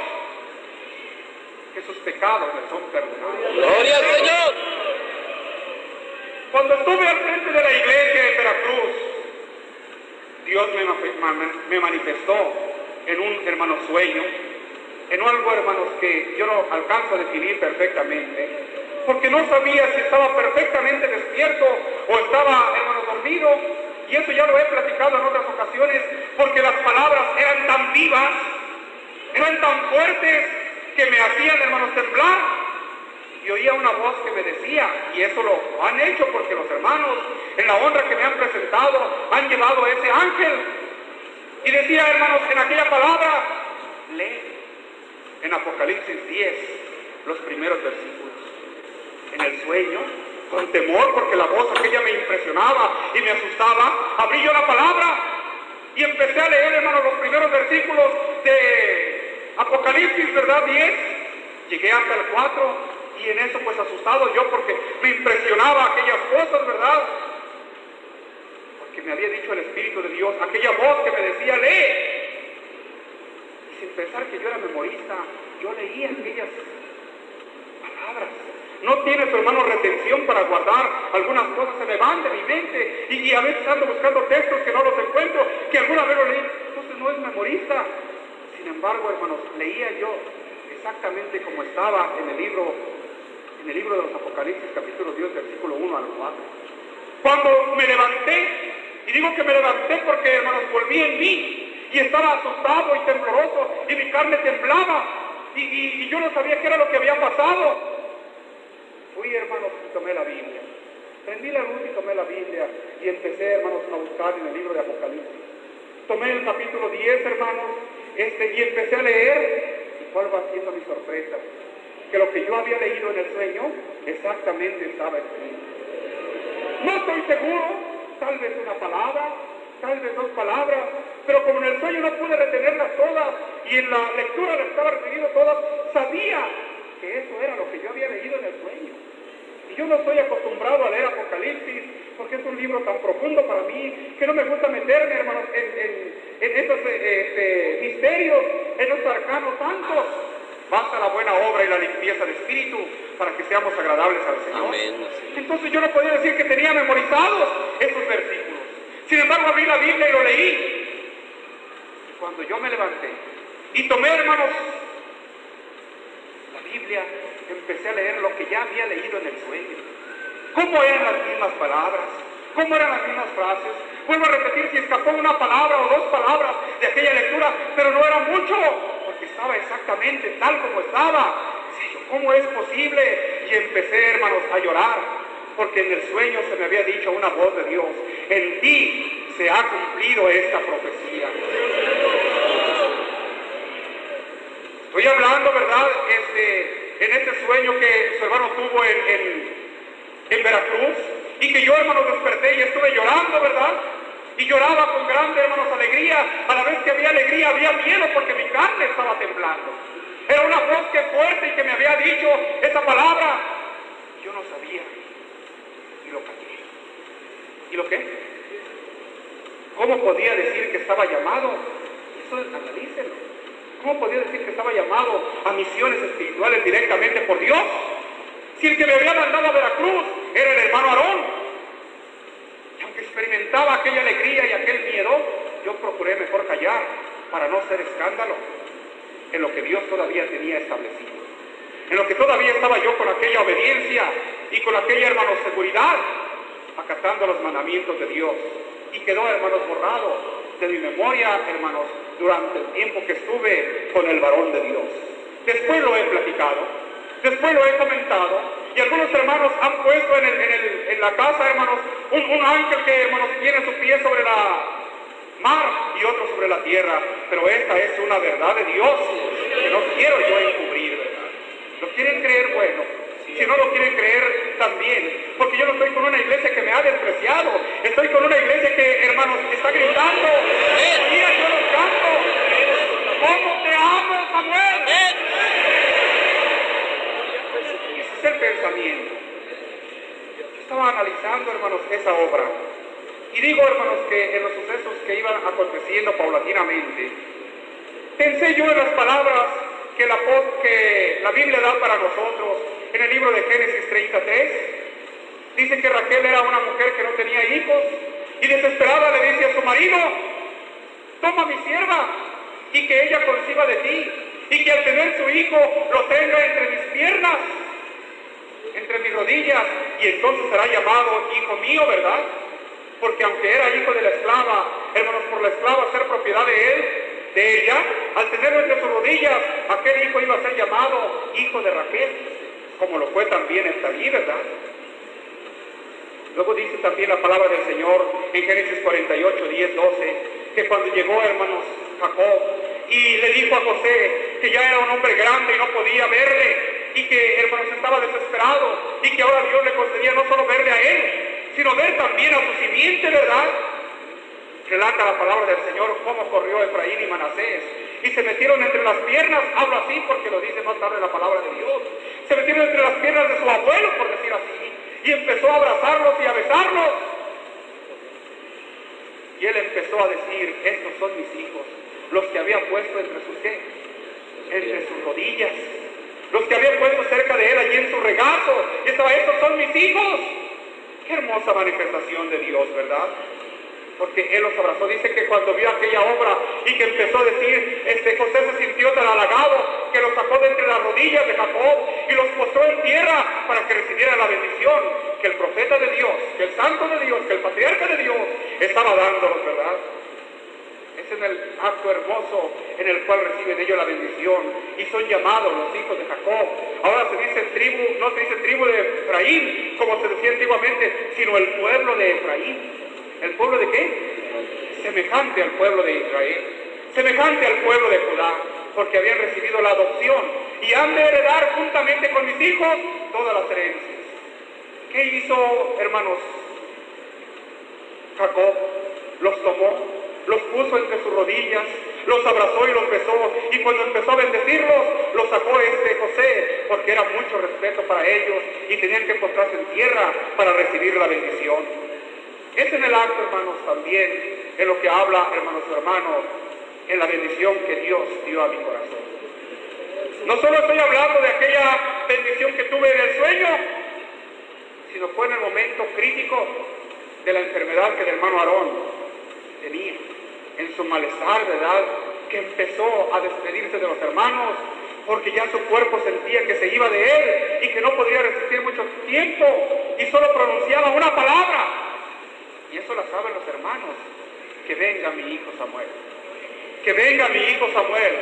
S1: que sus pecados le son perdonados.
S2: Gloria al Señor.
S1: Cuando estuve al frente de la iglesia de Veracruz, Dios me, me manifestó en un hermano sueño, en algo, hermanos, que yo no alcanzo a definir perfectamente, porque no sabía si estaba perfectamente despierto o estaba, hermano, dormido, y eso ya lo he platicado en otras ocasiones, porque las palabras eran tan vivas, eran tan fuertes, que me hacían, hermanos, temblar y oía una voz que me decía, y eso lo han hecho porque los hermanos, en la honra que me han presentado, han llevado a ese ángel. Y decía, hermanos, en aquella palabra, lee en Apocalipsis 10 los primeros versículos. En el sueño, con temor, porque la voz aquella me impresionaba y me asustaba, abrí yo la palabra y empecé a leer, hermanos, los primeros versículos de Apocalipsis, ¿verdad? 10. Llegué hasta el 4 y en eso pues asustado yo porque me impresionaba aquellas cosas, ¿verdad? Porque me había dicho el Espíritu de Dios, aquella voz que me decía, lee. sin pensar que yo era memorista, yo leía aquellas palabras. No tiene su hermano retención para guardar algunas cosas, se me van de mi mente y, y a veces ando buscando textos que no los encuentro, que alguna vez lo leí. Entonces no es memorista. Sin embargo, hermanos, leía yo exactamente como estaba en el libro, en el libro de los Apocalipsis, capítulo 10, versículo 1 al 4. Cuando me levanté, y digo que me levanté porque, hermanos, volví en mí y estaba asustado y tembloroso y mi carne temblaba y, yo no sabía qué era lo que había pasado. Fui, hermanos, y tomé la Biblia. Prendí la luz y tomé la Biblia y empecé, hermanos, a buscar en el libro de Apocalipsis. Tomé el capítulo 10, hermanos, este, y empecé a leer. ¿Y cuál va siendo mi sorpresa? Que lo que yo había leído en el sueño exactamente estaba escrito. No estoy seguro, tal vez una palabra, tal vez dos palabras, pero como en el sueño no pude retenerlas todas y en la lectura las estaba reteniendo todas, sabía que eso era lo que yo había leído en el sueño. Y yo no estoy acostumbrado a leer Apocalipsis porque es un libro tan profundo para mí que no me gusta meterme, hermanos, en, en- en esos eh, este, misterios, en los arcanos santos. Basta la buena obra y la limpieza de espíritu para que seamos agradables al Señor.
S2: Amén.
S1: Entonces yo no podía decir que tenía memorizados esos versículos. Sin embargo, abrí la Biblia y lo leí. Y cuando yo me levanté y tomé, hermanos, la Biblia, empecé a leer ya había leído en el sueño. ¿Cómo eran las mismas palabras? ¿Cómo eran las mismas frases? Vuelvo a repetir si escapó una palabra o dos palabras de aquella lectura, pero no era mucho, porque estaba exactamente tal como estaba. ¿Cómo es posible? Y empecé, hermanos, a llorar, porque en el sueño se me había dicho una voz de Dios, en ti se ha cumplido esta profecía. Estoy hablando, ¿verdad? Este, en este sueño que su hermano tuvo en, Veracruz y que yo, hermanos, desperté y estuve llorando, ¿verdad? Y lloraba con grande, hermanos, alegría. A la vez que había alegría, había miedo porque mi carne estaba temblando. Era una voz que fuerte y que me había dicho esa palabra. Yo no sabía. Y lo callé. ¿Y lo qué? ¿Cómo podía decir que estaba llamado? Eso analícenlo. ¿Cómo podía decir que estaba llamado a misiones espirituales directamente por Dios? Si el que me había mandado a Veracruz era el hermano Aarón. Y aunque experimentaba aquella alegría y aquel miedo, yo procuré mejor callar para no hacer escándalo en lo que Dios todavía tenía establecido. En lo que todavía estaba yo con aquella obediencia y con aquella, hermano, seguridad, acatando los mandamientos de Dios. Y quedó, hermanos, borrado de mi memoria, hermanos, durante el tiempo que estuve con el varón de Dios. Después lo he platicado, después lo he comentado, y algunos hermanos han puesto en, la casa, hermanos, un, un ángel que, hermanos, tiene su pie sobre la mar y otro sobre la tierra. Pero esta es una verdad de Dios que no quiero yo encubrir, ¿verdad? ¿Lo quieren creer? Bueno. Si no lo quieren creer, también. Porque yo no estoy con una iglesia que me ha despreciado. Estoy con una iglesia que, hermanos, está gritando. Mira, yo los canto. ¿Cómo te amo, Samuel? Ese es el pensamiento. Yo estaba analizando, hermanos, esa obra. Y digo, hermanos, que en los sucesos que iban aconteciendo paulatinamente, pensé yo en las palabras que la, que la Biblia da para nosotros en el libro de Génesis 33. Dice que Raquel era una mujer que no tenía hijos y desesperada le dice a su marido, toma mi sierva y que ella conciba de ti y que al tener su hijo lo tenga entre mis piernas, entre mis rodillas y entonces será llamado hijo mío, ¿verdad? Porque aunque era hijo de la esclava, hermanos, por la esclava ser propiedad de él, de ella, al tenerlo entre sus rodillas, aquel hijo iba a ser llamado hijo de Raquel, como lo fue también Estalí, ¿verdad? Luego dice también la palabra del Señor en Génesis 48, 10, 12, que cuando llegó, hermanos, Jacob, y le dijo a José que ya era un hombre grande y no podía verle, y que, hermanos, estaba desesperado, y que ahora Dios le concedía no solo verle a él, sino ver también a su simiente, ¿verdad? Relata la palabra del Señor cómo corrió Efraín y Manasés. Y se metieron entre las piernas, hablo así porque lo dice más tarde la palabra de Dios. Se metieron entre las piernas de su abuelo, por decir así. Y empezó a abrazarlos y a besarlos. Y él empezó a decir, estos son mis hijos. los que había puesto entre sus qué, entre sus rodillas, los que había puesto cerca de él allí en su regazo, y estaba, estos son mis hijos. Qué hermosa manifestación de Dios, ¿verdad? Porque él los abrazó. Dice que cuando vio aquella obra y que empezó a decir, este José se sintió tan halagado que los sacó de entre las rodillas de Jacob y los postró en tierra para que recibiera la bendición que el profeta de Dios, que el santo de Dios, que el patriarca de Dios estaba dándolos, ¿verdad? Es en el acto hermoso en el cual reciben ellos la bendición y son llamados los hijos de Jacob. Ahora se dice tribu, no se dice tribu de Efraín, como se decía antiguamente, sino el pueblo de Efraín. ¿El pueblo de qué? Semejante al pueblo de Israel, semejante al pueblo de Judá, porque habían recibido la adopción y han de heredar juntamente con mis hijos todas las herencias. ¿Qué hizo, hermanos? Jacob los tomó, los puso entre sus rodillas, los abrazó y los besó, y cuando empezó a bendecirlos, los sacó este José, porque era mucho respeto para ellos y tenían que encontrarse en tierra para recibir la bendición. Es en el acto, hermanos, también en lo que habla, hermanos hermanos, en la bendición que Dios dio a mi corazón. No solo estoy hablando de aquella bendición que tuve en el sueño, sino fue en el momento crítico de la enfermedad que el hermano Aarón tenía, en su malestar, ¿verdad? Que empezó a despedirse de los hermanos porque ya su cuerpo sentía que se iba de él y que no podría resistir mucho tiempo y solo pronunciaba una palabra, y eso lo saben los hermanos. Que venga mi hijo Samuel. Que venga mi hijo Samuel.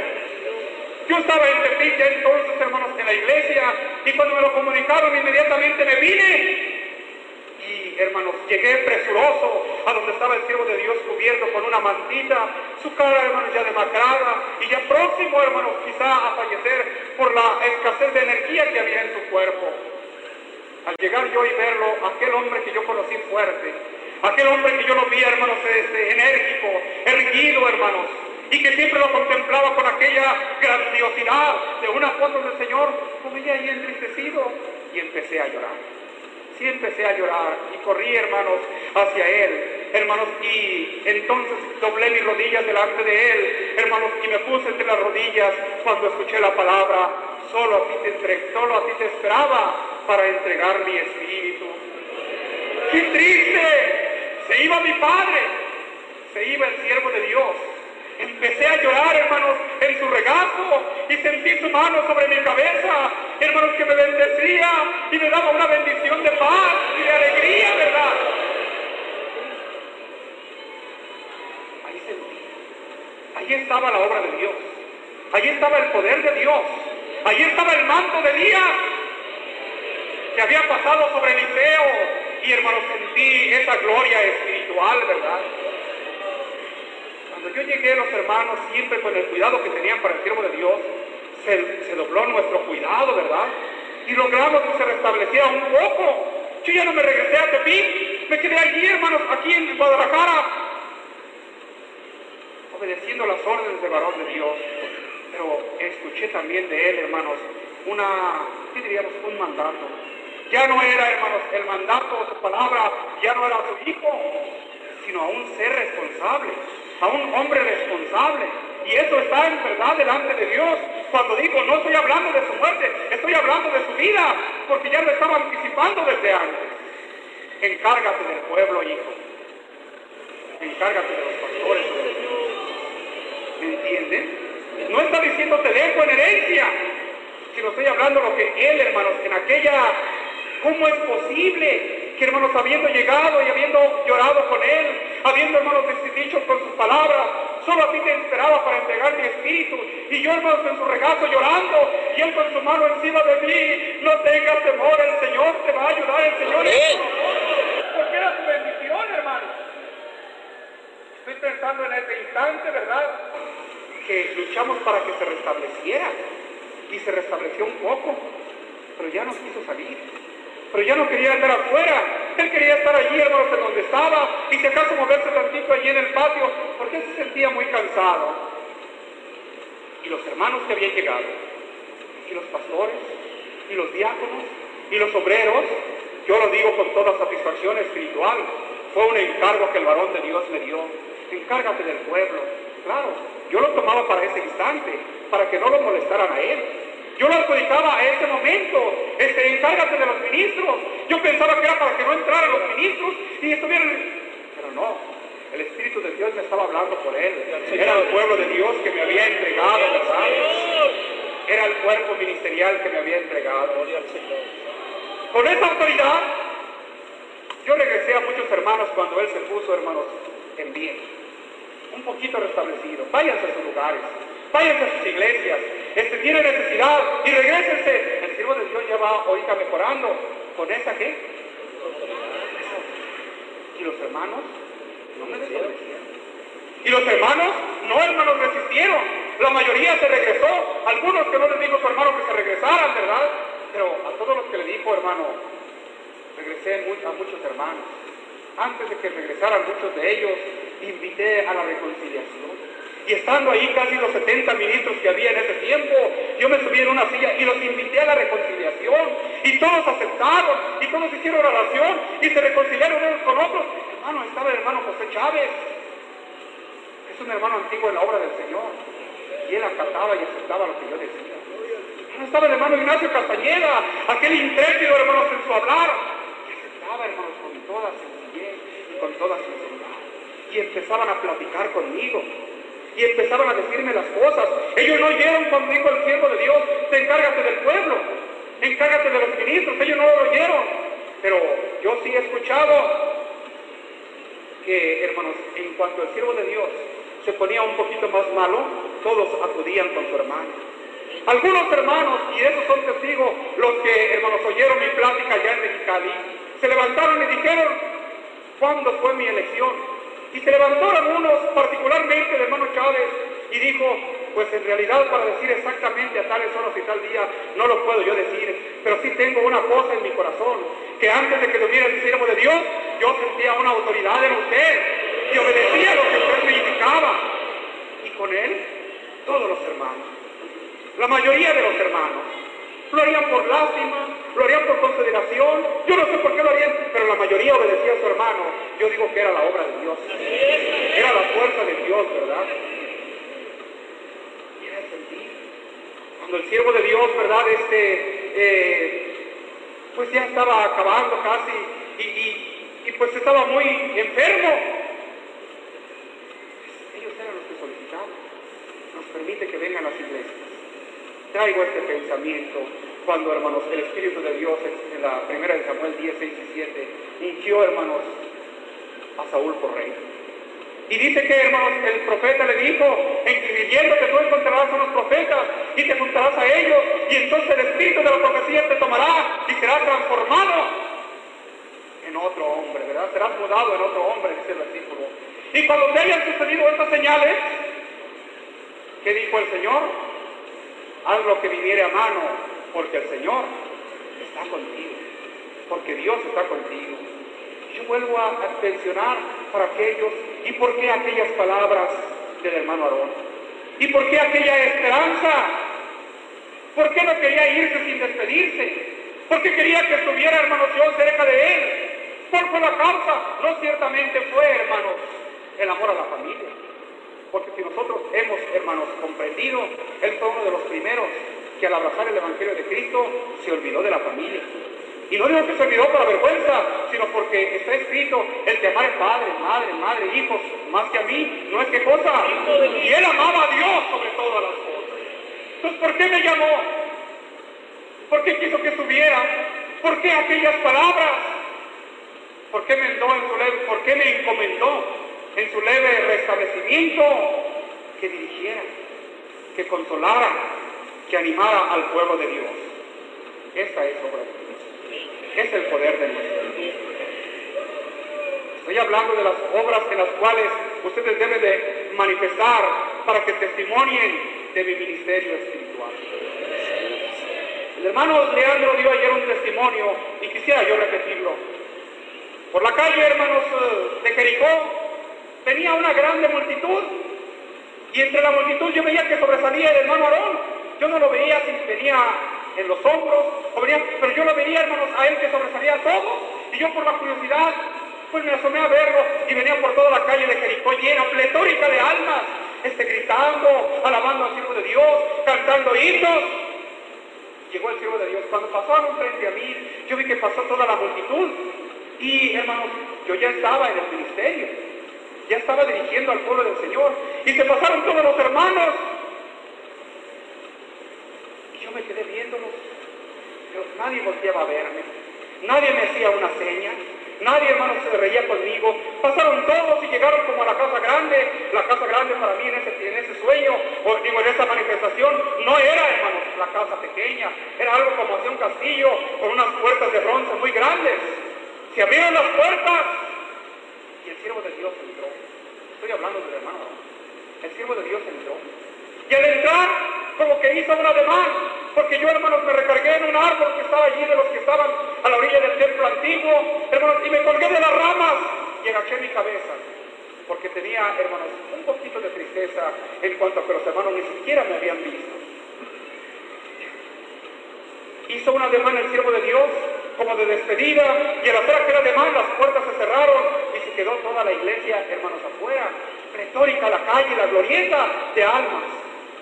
S1: Yo estaba en Tepic ya entonces, hermanos, en la iglesia, y cuando me lo comunicaron, inmediatamente me vine. Y, hermanos, llegué presuroso a donde estaba el siervo de Dios cubierto con una mantita, su cara, hermanos, ya demacrada, y ya próximo, hermanos, quizá a fallecer por la escasez de energía que había en su cuerpo. Al llegar yo y verlo, aquel hombre que yo conocí fuerte, Aquel hombre que yo lo vi, hermanos, este, enérgico, erguido, hermanos, y que siempre lo contemplaba con aquella grandiosidad de una foto del Señor, lo veía ahí entristecido y empecé a llorar. Sí empecé a llorar y corrí, hermanos, hacia él, hermanos, y entonces doblé mis rodillas delante de él, hermanos, y me puse entre las rodillas cuando escuché la palabra, solo a ti te entregué, solo a ti te esperaba para entregar mi espíritu. ¡Qué triste! Se iba mi padre, se iba el siervo de Dios. Empecé a llorar, hermanos, en su regazo y sentí su mano sobre mi cabeza, hermanos, que me bendecía y me daba una bendición de paz y de alegría, ¿verdad? Ahí sentí, ahí estaba la obra de Dios, ahí estaba el poder de Dios, ahí estaba el manto de Díaz que había pasado sobre Eliseo y hermanos, sentí esa gloria espiritual, ¿verdad? Cuando yo llegué, los hermanos, siempre con el cuidado que tenían para el siervo de Dios, se, dobló nuestro cuidado, ¿verdad? Y logramos que se restableciera un poco. Yo ya no me regresé a Tepic, me quedé allí, hermanos, aquí en Guadalajara, obedeciendo las órdenes del varón de Dios. Pero escuché también de él, hermanos, una, ¿qué diríamos? Un mandato ya no era, hermanos, el mandato de su palabra, ya no era su hijo, sino a un ser responsable, a un hombre responsable. Y eso está en verdad delante de Dios. Cuando digo, no estoy hablando de su muerte, estoy hablando de su vida, porque ya lo estaba anticipando desde antes. Encárgate del pueblo, hijo. Encárgate de los pastores. ¿Me entienden? No está diciendo te dejo en herencia, sino estoy hablando lo que él, hermanos, en aquella ¿Cómo es posible que, hermanos, habiendo llegado y habiendo llorado con Él, habiendo, hermanos, dicho con sus palabras, solo a ti te esperaba para entregar mi espíritu, y yo, hermanos, en su regazo llorando, y Él con su mano encima de mí, no tengas temor, el Señor te va a ayudar, el Señor. Porque era su bendición, hermano. Estoy pensando en ese instante, ¿verdad? Que luchamos para que se restableciera, y se restableció un poco, pero ya no quiso salir pero ya no quería estar afuera. Él quería estar allí, en donde estaba, y si acaso moverse tantito allí en el patio, porque él se sentía muy cansado. Y los hermanos que habían llegado, y los pastores, y los diáconos, y los obreros, yo lo digo con toda satisfacción espiritual, fue un encargo que el varón de Dios me dio. Encárgate del pueblo, claro, yo lo tomaba para ese instante, para que no lo molestaran a él. Yo lo adjudicaba a ese momento, este, encárgate de los ministros. Yo pensaba que era para que no entraran los ministros y estuvieran... Pero no, el Espíritu de Dios me estaba hablando por él. Era el pueblo de Dios que me había entregado, ¿verdad? Era el cuerpo ministerial que me había entregado. Con esa autoridad, yo regresé a muchos hermanos cuando él se puso, hermanos, en bien. Un poquito restablecido. Váyanse a sus lugares. Váyanse a sus iglesias. Este tiene necesidad y regresense. El siervo de Dios ya va ahorita mejorando. ¿Con esa qué? Y los hermanos no me desobedecieron. Y los hermanos, no hermanos, resistieron. La mayoría se regresó. Algunos que no les dijo a su hermano que se regresaran, ¿verdad? Pero a todos los que le dijo, hermano, regresé a muchos hermanos. Antes de que regresaran muchos de ellos, invité a la reconciliación. Y estando ahí casi los 70 ministros que había en ese tiempo, yo me subí en una silla y los invité a la reconciliación. Y todos aceptaron, y todos hicieron oración, y se reconciliaron unos con otros. Hermano, estaba el hermano José Chávez. Es un hermano antiguo en la obra del Señor. Y él acataba y aceptaba lo que yo decía. Estaba el hermano Ignacio Castañeda, aquel intrépido hermano en su hablar. Y aceptaba, hermanos, con toda sencillez y con toda sinceridad. Y empezaban a platicar conmigo y empezaron a decirme las cosas. Ellos no oyeron cuando dijo el siervo de Dios, te encárgate del pueblo, encárgate de los ministros, ellos no lo oyeron. Pero yo sí he escuchado que, hermanos, en cuanto el siervo de Dios se ponía un poquito más malo, todos acudían con su hermano. Algunos hermanos, y esos son testigos, los que, hermanos, oyeron mi plática allá en Mexicali, se levantaron y dijeron, ¿cuándo fue mi elección? Y se levantaron unos, particularmente el hermano Chávez, y dijo, pues en realidad para decir exactamente a tales horas y tal día, no lo puedo yo decir, pero sí tengo una cosa en mi corazón, que antes de que tuviera el siervo de Dios, yo sentía una autoridad en usted y obedecía lo que usted me indicaba. Y con él, todos los hermanos, la mayoría de los hermanos, lo harían por lástima, lo harían por consideración. Yo no sé por qué lo harían, pero la mayoría obedecía a su hermano. Yo digo que era la obra de Dios. Era la fuerza de Dios, ¿verdad? Y. Cuando el siervo de Dios, ¿verdad? Este, eh, pues ya estaba acabando casi y, y pues estaba muy enfermo. Ellos eran los que solicitaban. Nos permite que vengan las iglesias traigo este pensamiento cuando, hermanos, el Espíritu de Dios en la primera de Samuel 10, 6 y 7 ungió, hermanos, a Saúl por rey. Y dice que, hermanos, el profeta le dijo, en que viviendo que tú encontrarás a los profetas y te juntarás a ellos, y entonces el espíritu de la profecía te tomará y será transformado en otro hombre, ¿verdad? Serás mudado en otro hombre, dice el versículo. Y cuando te hayan sucedido estas señales, ¿qué dijo el Señor? Haz lo que viniere a mano, porque el Señor está contigo, porque Dios está contigo. Yo vuelvo a mencionar para aquellos, ¿y por qué aquellas palabras del hermano Aarón? ¿Y por qué aquella esperanza? ¿Por qué no quería irse sin despedirse? ¿Por qué quería que estuviera, hermano Dios, cerca de él? ¿Cuál fue la causa? No ciertamente fue, hermanos, el amor a la familia porque si nosotros hemos, hermanos, comprendido, Él fue uno de los primeros que al abrazar el Evangelio de Cristo se olvidó de la familia. Y no digo que se olvidó para vergüenza, sino porque está escrito el que amar padre, madre, madre, hijos, más que a mí, no es que cosa. Y él amaba a Dios sobre todas las cosas. Entonces, ¿por qué me llamó? ¿Por qué quiso que estuviera? ¿Por qué aquellas palabras? ¿Por qué me entró en su ley? ¿Por qué me encomendó? En su leve restablecimiento, que dirigiera, que consolara, que animara al pueblo de Dios. Esa es obra de Dios. Es el poder de Dios. Estoy hablando de las obras en las cuales ustedes deben de manifestar para que testimonien de mi ministerio espiritual. El hermano Leandro dio ayer un testimonio y quisiera yo repetirlo. Por la calle, hermanos eh, de Jericó, tenía una grande multitud y entre la multitud yo veía que sobresalía el hermano Aarón. Yo no lo veía si venía en los hombros, pero yo lo veía, hermanos, a él que sobresalía todo. Y yo por la curiosidad, pues me asomé a verlo y venía por toda la calle de Jericó llena, pletórica de almas. este, gritando, alabando al siervo de Dios, cantando himnos. Llegó el siervo de Dios. Cuando pasaron frente a mí, yo vi que pasó toda la multitud. Y hermanos, yo ya estaba en el ministerio, ya estaba dirigiendo al pueblo del Señor. Y se pasaron todos los hermanos. Y yo me quedé viéndolos. Pero nadie volteaba a verme. Nadie me hacía una seña. Nadie, hermanos, se reía conmigo. Pasaron todos y llegaron como a la casa grande. La casa grande para mí en ese, en ese sueño, o digo, en esa manifestación, no era, hermanos, la casa pequeña. Era algo como hacia un castillo con unas puertas de bronce muy grandes. Se abrieron las puertas el siervo de Dios entró. Estoy hablando del hermano. El siervo de Dios entró. Y al entrar, como que hizo un ademán, porque yo, hermanos, me recargué en un árbol que estaba allí de los que estaban a la orilla del templo antiguo, hermanos, y me colgué de las ramas y agaché mi cabeza, porque tenía, hermanos, un poquito de tristeza en cuanto a que los hermanos ni siquiera me habían visto. Hizo un ademán el siervo de Dios, como de despedida, y al hacer aquel ademán las puertas se cerraron y se quedó toda la iglesia, hermanos, afuera, retórica la calle, la glorieta de almas.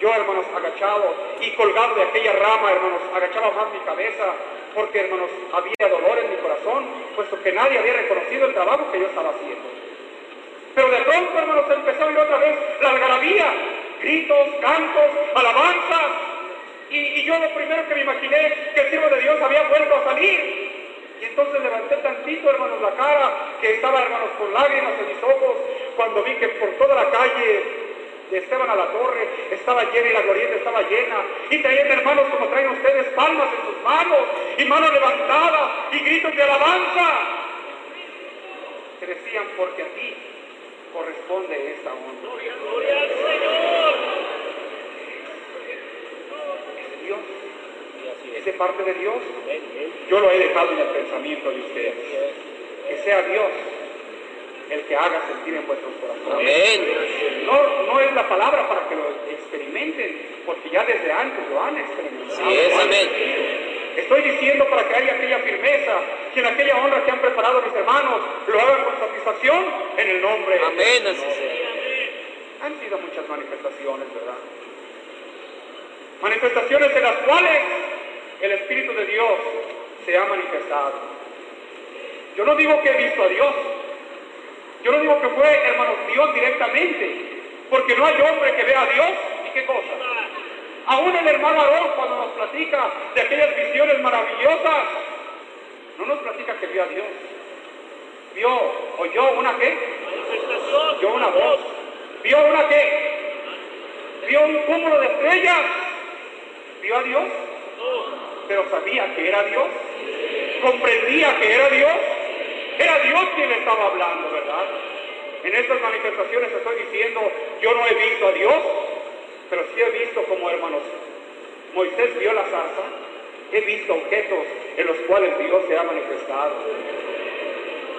S1: Yo, hermanos, agachado y colgado de aquella rama, hermanos, agachaba más mi cabeza, porque, hermanos, había dolor en mi corazón, puesto que nadie había reconocido el trabajo que yo estaba haciendo. Pero de pronto, hermanos, empezó a oír otra vez la algarabía, gritos, cantos, alabanzas, y, yo lo primero que me imaginé que el siervo de Dios había vuelto a salir. Y entonces levanté tantito, hermanos, la cara, que estaba, hermanos, con lágrimas en mis ojos, cuando vi que por toda la calle de Esteban a la Torre estaba llena y la glorieta estaba llena. Y traían, hermanos, como traen ustedes, palmas en sus manos y manos levantadas y gritos de alabanza. Que decían, porque a ti corresponde esta honra.
S2: Gloria al Señor.
S1: Es de parte de Dios. Yo lo he dejado en el pensamiento de ustedes. Que sea Dios el que haga sentir en vuestros corazones. No, no es la palabra para que lo experimenten, porque ya desde antes lo han experimentado.
S2: Sí es, amén.
S1: Estoy diciendo para que haya aquella firmeza, que en aquella honra que han preparado mis hermanos lo hagan con satisfacción en el nombre.
S2: Amén, así sea.
S1: Han sido muchas manifestaciones, ¿verdad? Manifestaciones de las cuales el Espíritu de Dios se ha manifestado. Yo no digo que he visto a Dios. Yo no digo que fue, hermanos, Dios directamente. Porque no hay hombre que vea a Dios. ¿Y qué cosa? Aún el hermano Aarón, cuando nos platica de aquellas visiones maravillosas, no nos platica que vio a Dios. Vio, oyó una qué? Vio una voz. Vio una qué? Vio un cúmulo de estrellas. Vio a Dios, pero sabía que era Dios. Comprendía que era Dios. Era Dios quien estaba hablando, ¿verdad? En estas manifestaciones estoy diciendo, yo no he visto a Dios, pero sí he visto como hermanos. Moisés vio la zarza, he visto objetos en los cuales Dios se ha manifestado.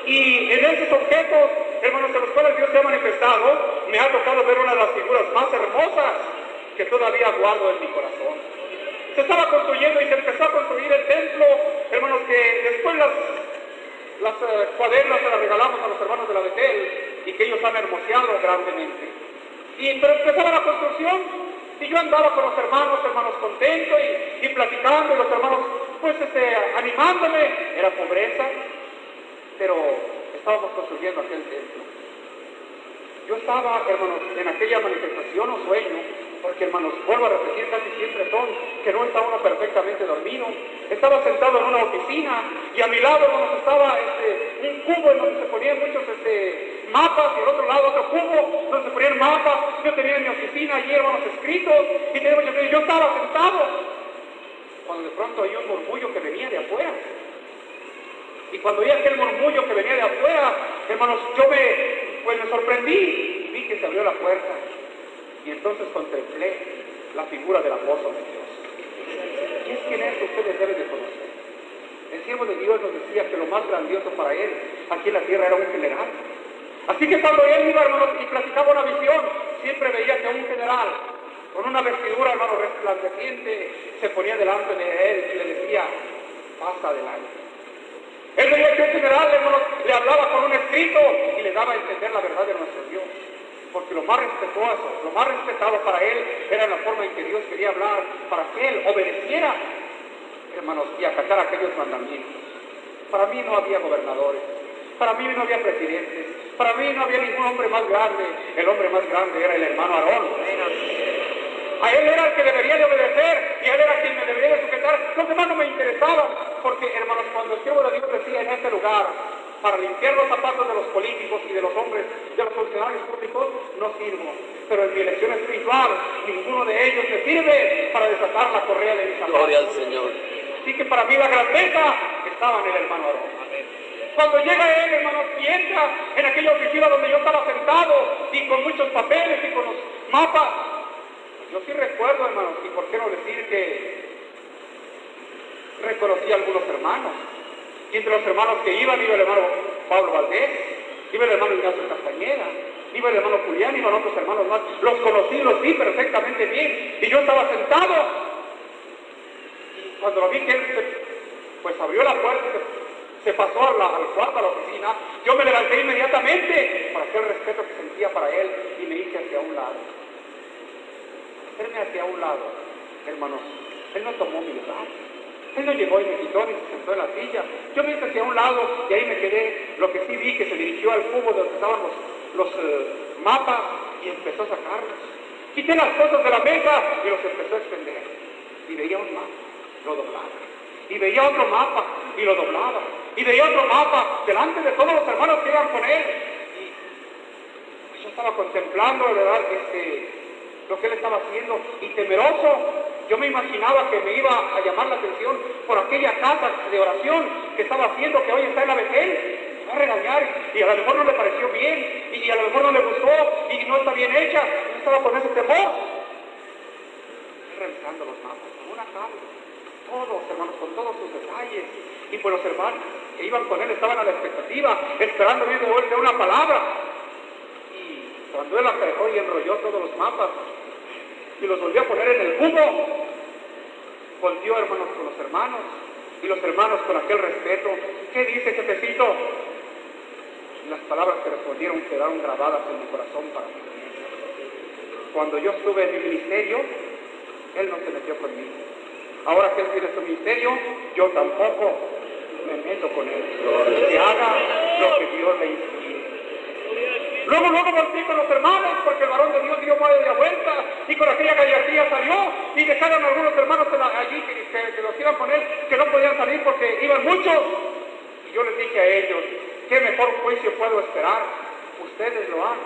S1: Y en esos objetos, hermanos, en los cuales Dios se ha manifestado, me ha tocado ver una de las figuras más hermosas que todavía guardo en mi corazón. Se estaba construyendo y se empezó a construir el templo, hermanos, que después las, eh, cuadernas se las regalamos a los hermanos de la Betel y que ellos han hermoseado grandemente. Y pero empezaba la construcción y yo andaba con los hermanos, hermanos contentos y, platicando los hermanos pues este, animándome. Era pobreza, pero estábamos construyendo aquel templo. Yo estaba, hermanos, en aquella manifestación o sueño, porque hermanos, vuelvo a repetir, casi siempre son que no está uno perfectamente dormido. Estaba sentado en una oficina y a mi lado, hermanos, estaba este, un cubo en donde se ponían muchos este, mapas y al otro lado otro cubo donde se ponían mapas. Yo tenía en mi oficina allí, hermanos, escritos y tenía muchos yo estaba sentado. Cuando de pronto oí un murmullo que venía de afuera. Y cuando oí aquel murmullo que venía de afuera, hermanos, yo me, pues me sorprendí y vi que se abrió la puerta. Y entonces contemplé la figura del apóstol de Dios. Y es que en esto ustedes deben de conocer. El siervo de Dios nos decía que lo más grandioso para él aquí en la tierra era un general. Así que cuando él iba, hermanos, y platicaba una visión, siempre veía que un general, con una vestidura, hermano, resplandeciente, se ponía delante de él y le decía, pasa adelante. Él veía que un general, hermano, le hablaba con un escrito y le daba a entender la verdad de nuestro Dios. Porque lo más respetuoso, lo más respetado para él era la forma en que Dios quería hablar, para que él obedeciera, hermanos, y acatar aquellos mandamientos. Para mí no había gobernadores, para mí no había presidentes, para mí no había ningún hombre más grande, el hombre más grande era el hermano Aarón. A él era el que debería de obedecer y él era quien me debería de sujetar. Los demás no me interesaban, porque hermanos, cuando el siervo de Dios decía en este lugar, para limpiar los zapatos de los políticos y de los hombres, de los funcionarios públicos, no sirvo. Pero en mi elección espiritual, ninguno de ellos me sirve para desatar la correa de mis zapatos.
S3: Gloria al Señor.
S1: Así que para mí la grandeza estaba en el hermano. Cuando llega él, hermano, y entra en aquella oficina donde yo estaba sentado y con muchos papeles y con los mapas, yo sí recuerdo, hermanos, y por qué no decir que reconocí a algunos hermanos. Entre los hermanos que iban, iba el hermano Pablo Valdés, iba el hermano Ignacio Castañeda, iba el hermano Julián, iban otros hermanos más. Los conocí, los vi perfectamente bien. Y yo estaba sentado. Y cuando lo vi que él pues abrió la puerta se, se pasó al cuarto, a la oficina, yo me levanté inmediatamente para aquel respeto que sentía para él y me hice hacia un lado. Hacerme hacia un lado, hermanos. Él no tomó mi lugar. Él no llegó y me quitó ni se sentó en la silla. Yo me hice hacia un lado y ahí me quedé. Lo que sí vi que se dirigió al cubo donde estaban los, eh, mapas y empezó a sacarlos. Quité las cosas de la mesa y los empezó a extender. Y veía un mapa, lo doblaba. Y veía otro mapa y lo doblaba. Y veía otro mapa delante de todos los hermanos que iban con él. Y yo estaba contemplando, de verdad, este, lo que él estaba haciendo y temeroso. Yo me imaginaba que me iba a llamar la atención por aquella casa de oración que estaba haciendo, que hoy está en la Betel. Va a regañar y a lo mejor no le pareció bien y, a lo mejor no le gustó y no está bien hecha. Yo estaba con ese temor. Estoy revisando los mapas, una casa, todos, hermanos, con todos sus detalles. Y pues los hermanos que iban con él estaban a la expectativa, esperando ver de una palabra. Y cuando él acarejó y enrolló todos los mapas y los volvió a poner en el cubo, volvió hermanos con los hermanos y los hermanos con aquel respeto. ¿Qué dice jefecito? Las palabras que respondieron quedaron grabadas en mi corazón para mí. Cuando yo estuve en mi ministerio, él no se metió conmigo. Ahora que él tiene su ministerio, yo tampoco me meto con él. Que haga lo que Dios le inspire. Luego, luego volví con los hermanos, porque el varón de Dios dio media vuelta y con aquella gallardía salió y dejaron a algunos hermanos la- allí que, que- que los iban con él, que no podían salir porque iban muchos. Y yo les dije a ellos, ¿qué mejor juicio puedo esperar? Ustedes lo han.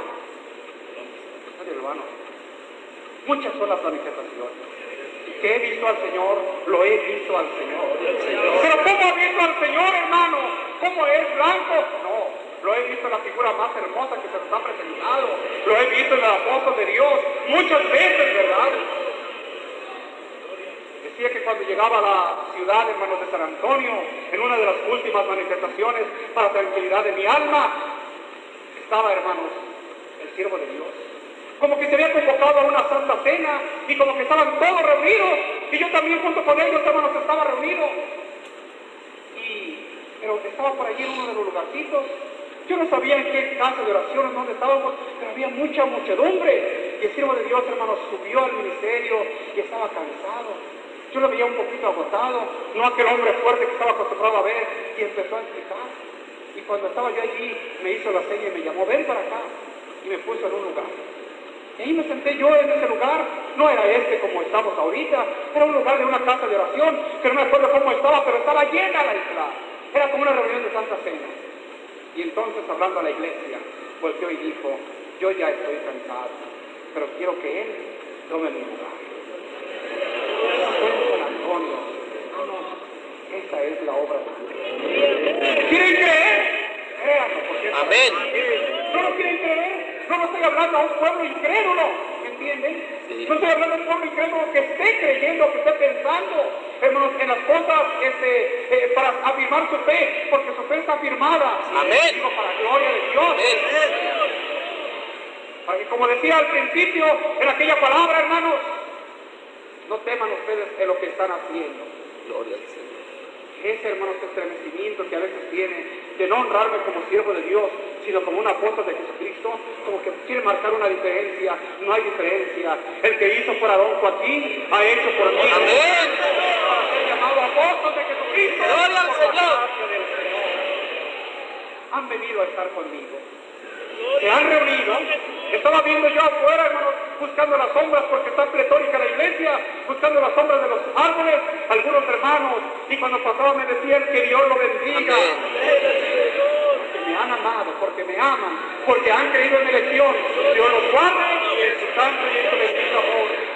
S1: Ustedes lo han. Muchas son las manifestaciones. Que he visto al Señor, lo he visto al Señor. Pero ¿cómo ha visto al Señor, hermano? ¿Cómo es blanco? No, lo he visto en la figura más hermosa que se nos ha presentado. Lo he visto en el apóstol de Dios muchas veces, ¿verdad? Decía que cuando llegaba a la ciudad, hermanos, de San Antonio, en una de las últimas manifestaciones para tranquilidad de mi alma, estaba, hermanos, el siervo de Dios. Como que se había convocado a una santa cena y como que estaban todos reunidos y yo también junto con ellos, hermanos, estaba reunido. Y, pero estaba por allí en uno de los lugarcitos. Yo no sabía en qué casa de oración, en dónde estábamos, pero había mucha muchedumbre. Y el siervo de Dios, hermanos, subió al ministerio y estaba cansado. Yo lo veía un poquito agotado, no aquel hombre fuerte que estaba acostumbrado a ver, y empezó a explicar. Y cuando estaba yo allí, me hizo la seña y me llamó, ven para acá. Y me puso en un lugar. Y ahí me senté yo en ese lugar. No era este como estamos ahorita. Era un lugar de una casa de oración, que no me acuerdo cómo estaba, pero estaba llena la isla. Era como una reunión de Santa Cena. Y entonces, hablando a la iglesia, volteó y dijo, yo ya estoy cansado, pero quiero que él tome mi lugar. San Antonio. Esa es la obra de Dios. ¿Quieren creer? Créanlo, porque
S3: Amén.
S1: ¿No lo quieren creer? No, no estoy hablando a un pueblo incrédulo, ¿me entienden?
S3: Sí.
S1: No estoy hablando a un pueblo incrédulo que esté creyendo, que esté pensando, hermanos, en las cosas este, eh, para afirmar su fe, porque su fe está afirmada.
S3: Amén.
S1: Digo, para la gloria de Dios.
S3: Amén.
S1: Que, como decía al principio, en aquella palabra, hermanos, no teman ustedes en lo que están haciendo.
S3: Gloria al Señor.
S1: Ese, hermanos, estremecimiento que a veces tiene de no honrarme como siervo de Dios, sino como un apóstol de Jesucristo, como que quiere marcar una diferencia. No hay diferencia. El que hizo por Adón Joaquín ha hecho por mí.
S3: Amén.
S1: He llamado apóstol de Jesucristo.
S3: Gloria al
S1: por la
S3: Señor.
S1: gracia del Señor. Han venido a estar conmigo. Se han reunido. Estaba viendo yo afuera, hermanos, buscando las sombras porque está pletórica la iglesia, buscando las sombras de los árboles, algunos hermanos. Y cuando pasaba me decían que Dios lo bendiga. Porque me han amado, porque me aman, porque han creído en mi elección. Dios los guarde en su santo y en su bendito amor.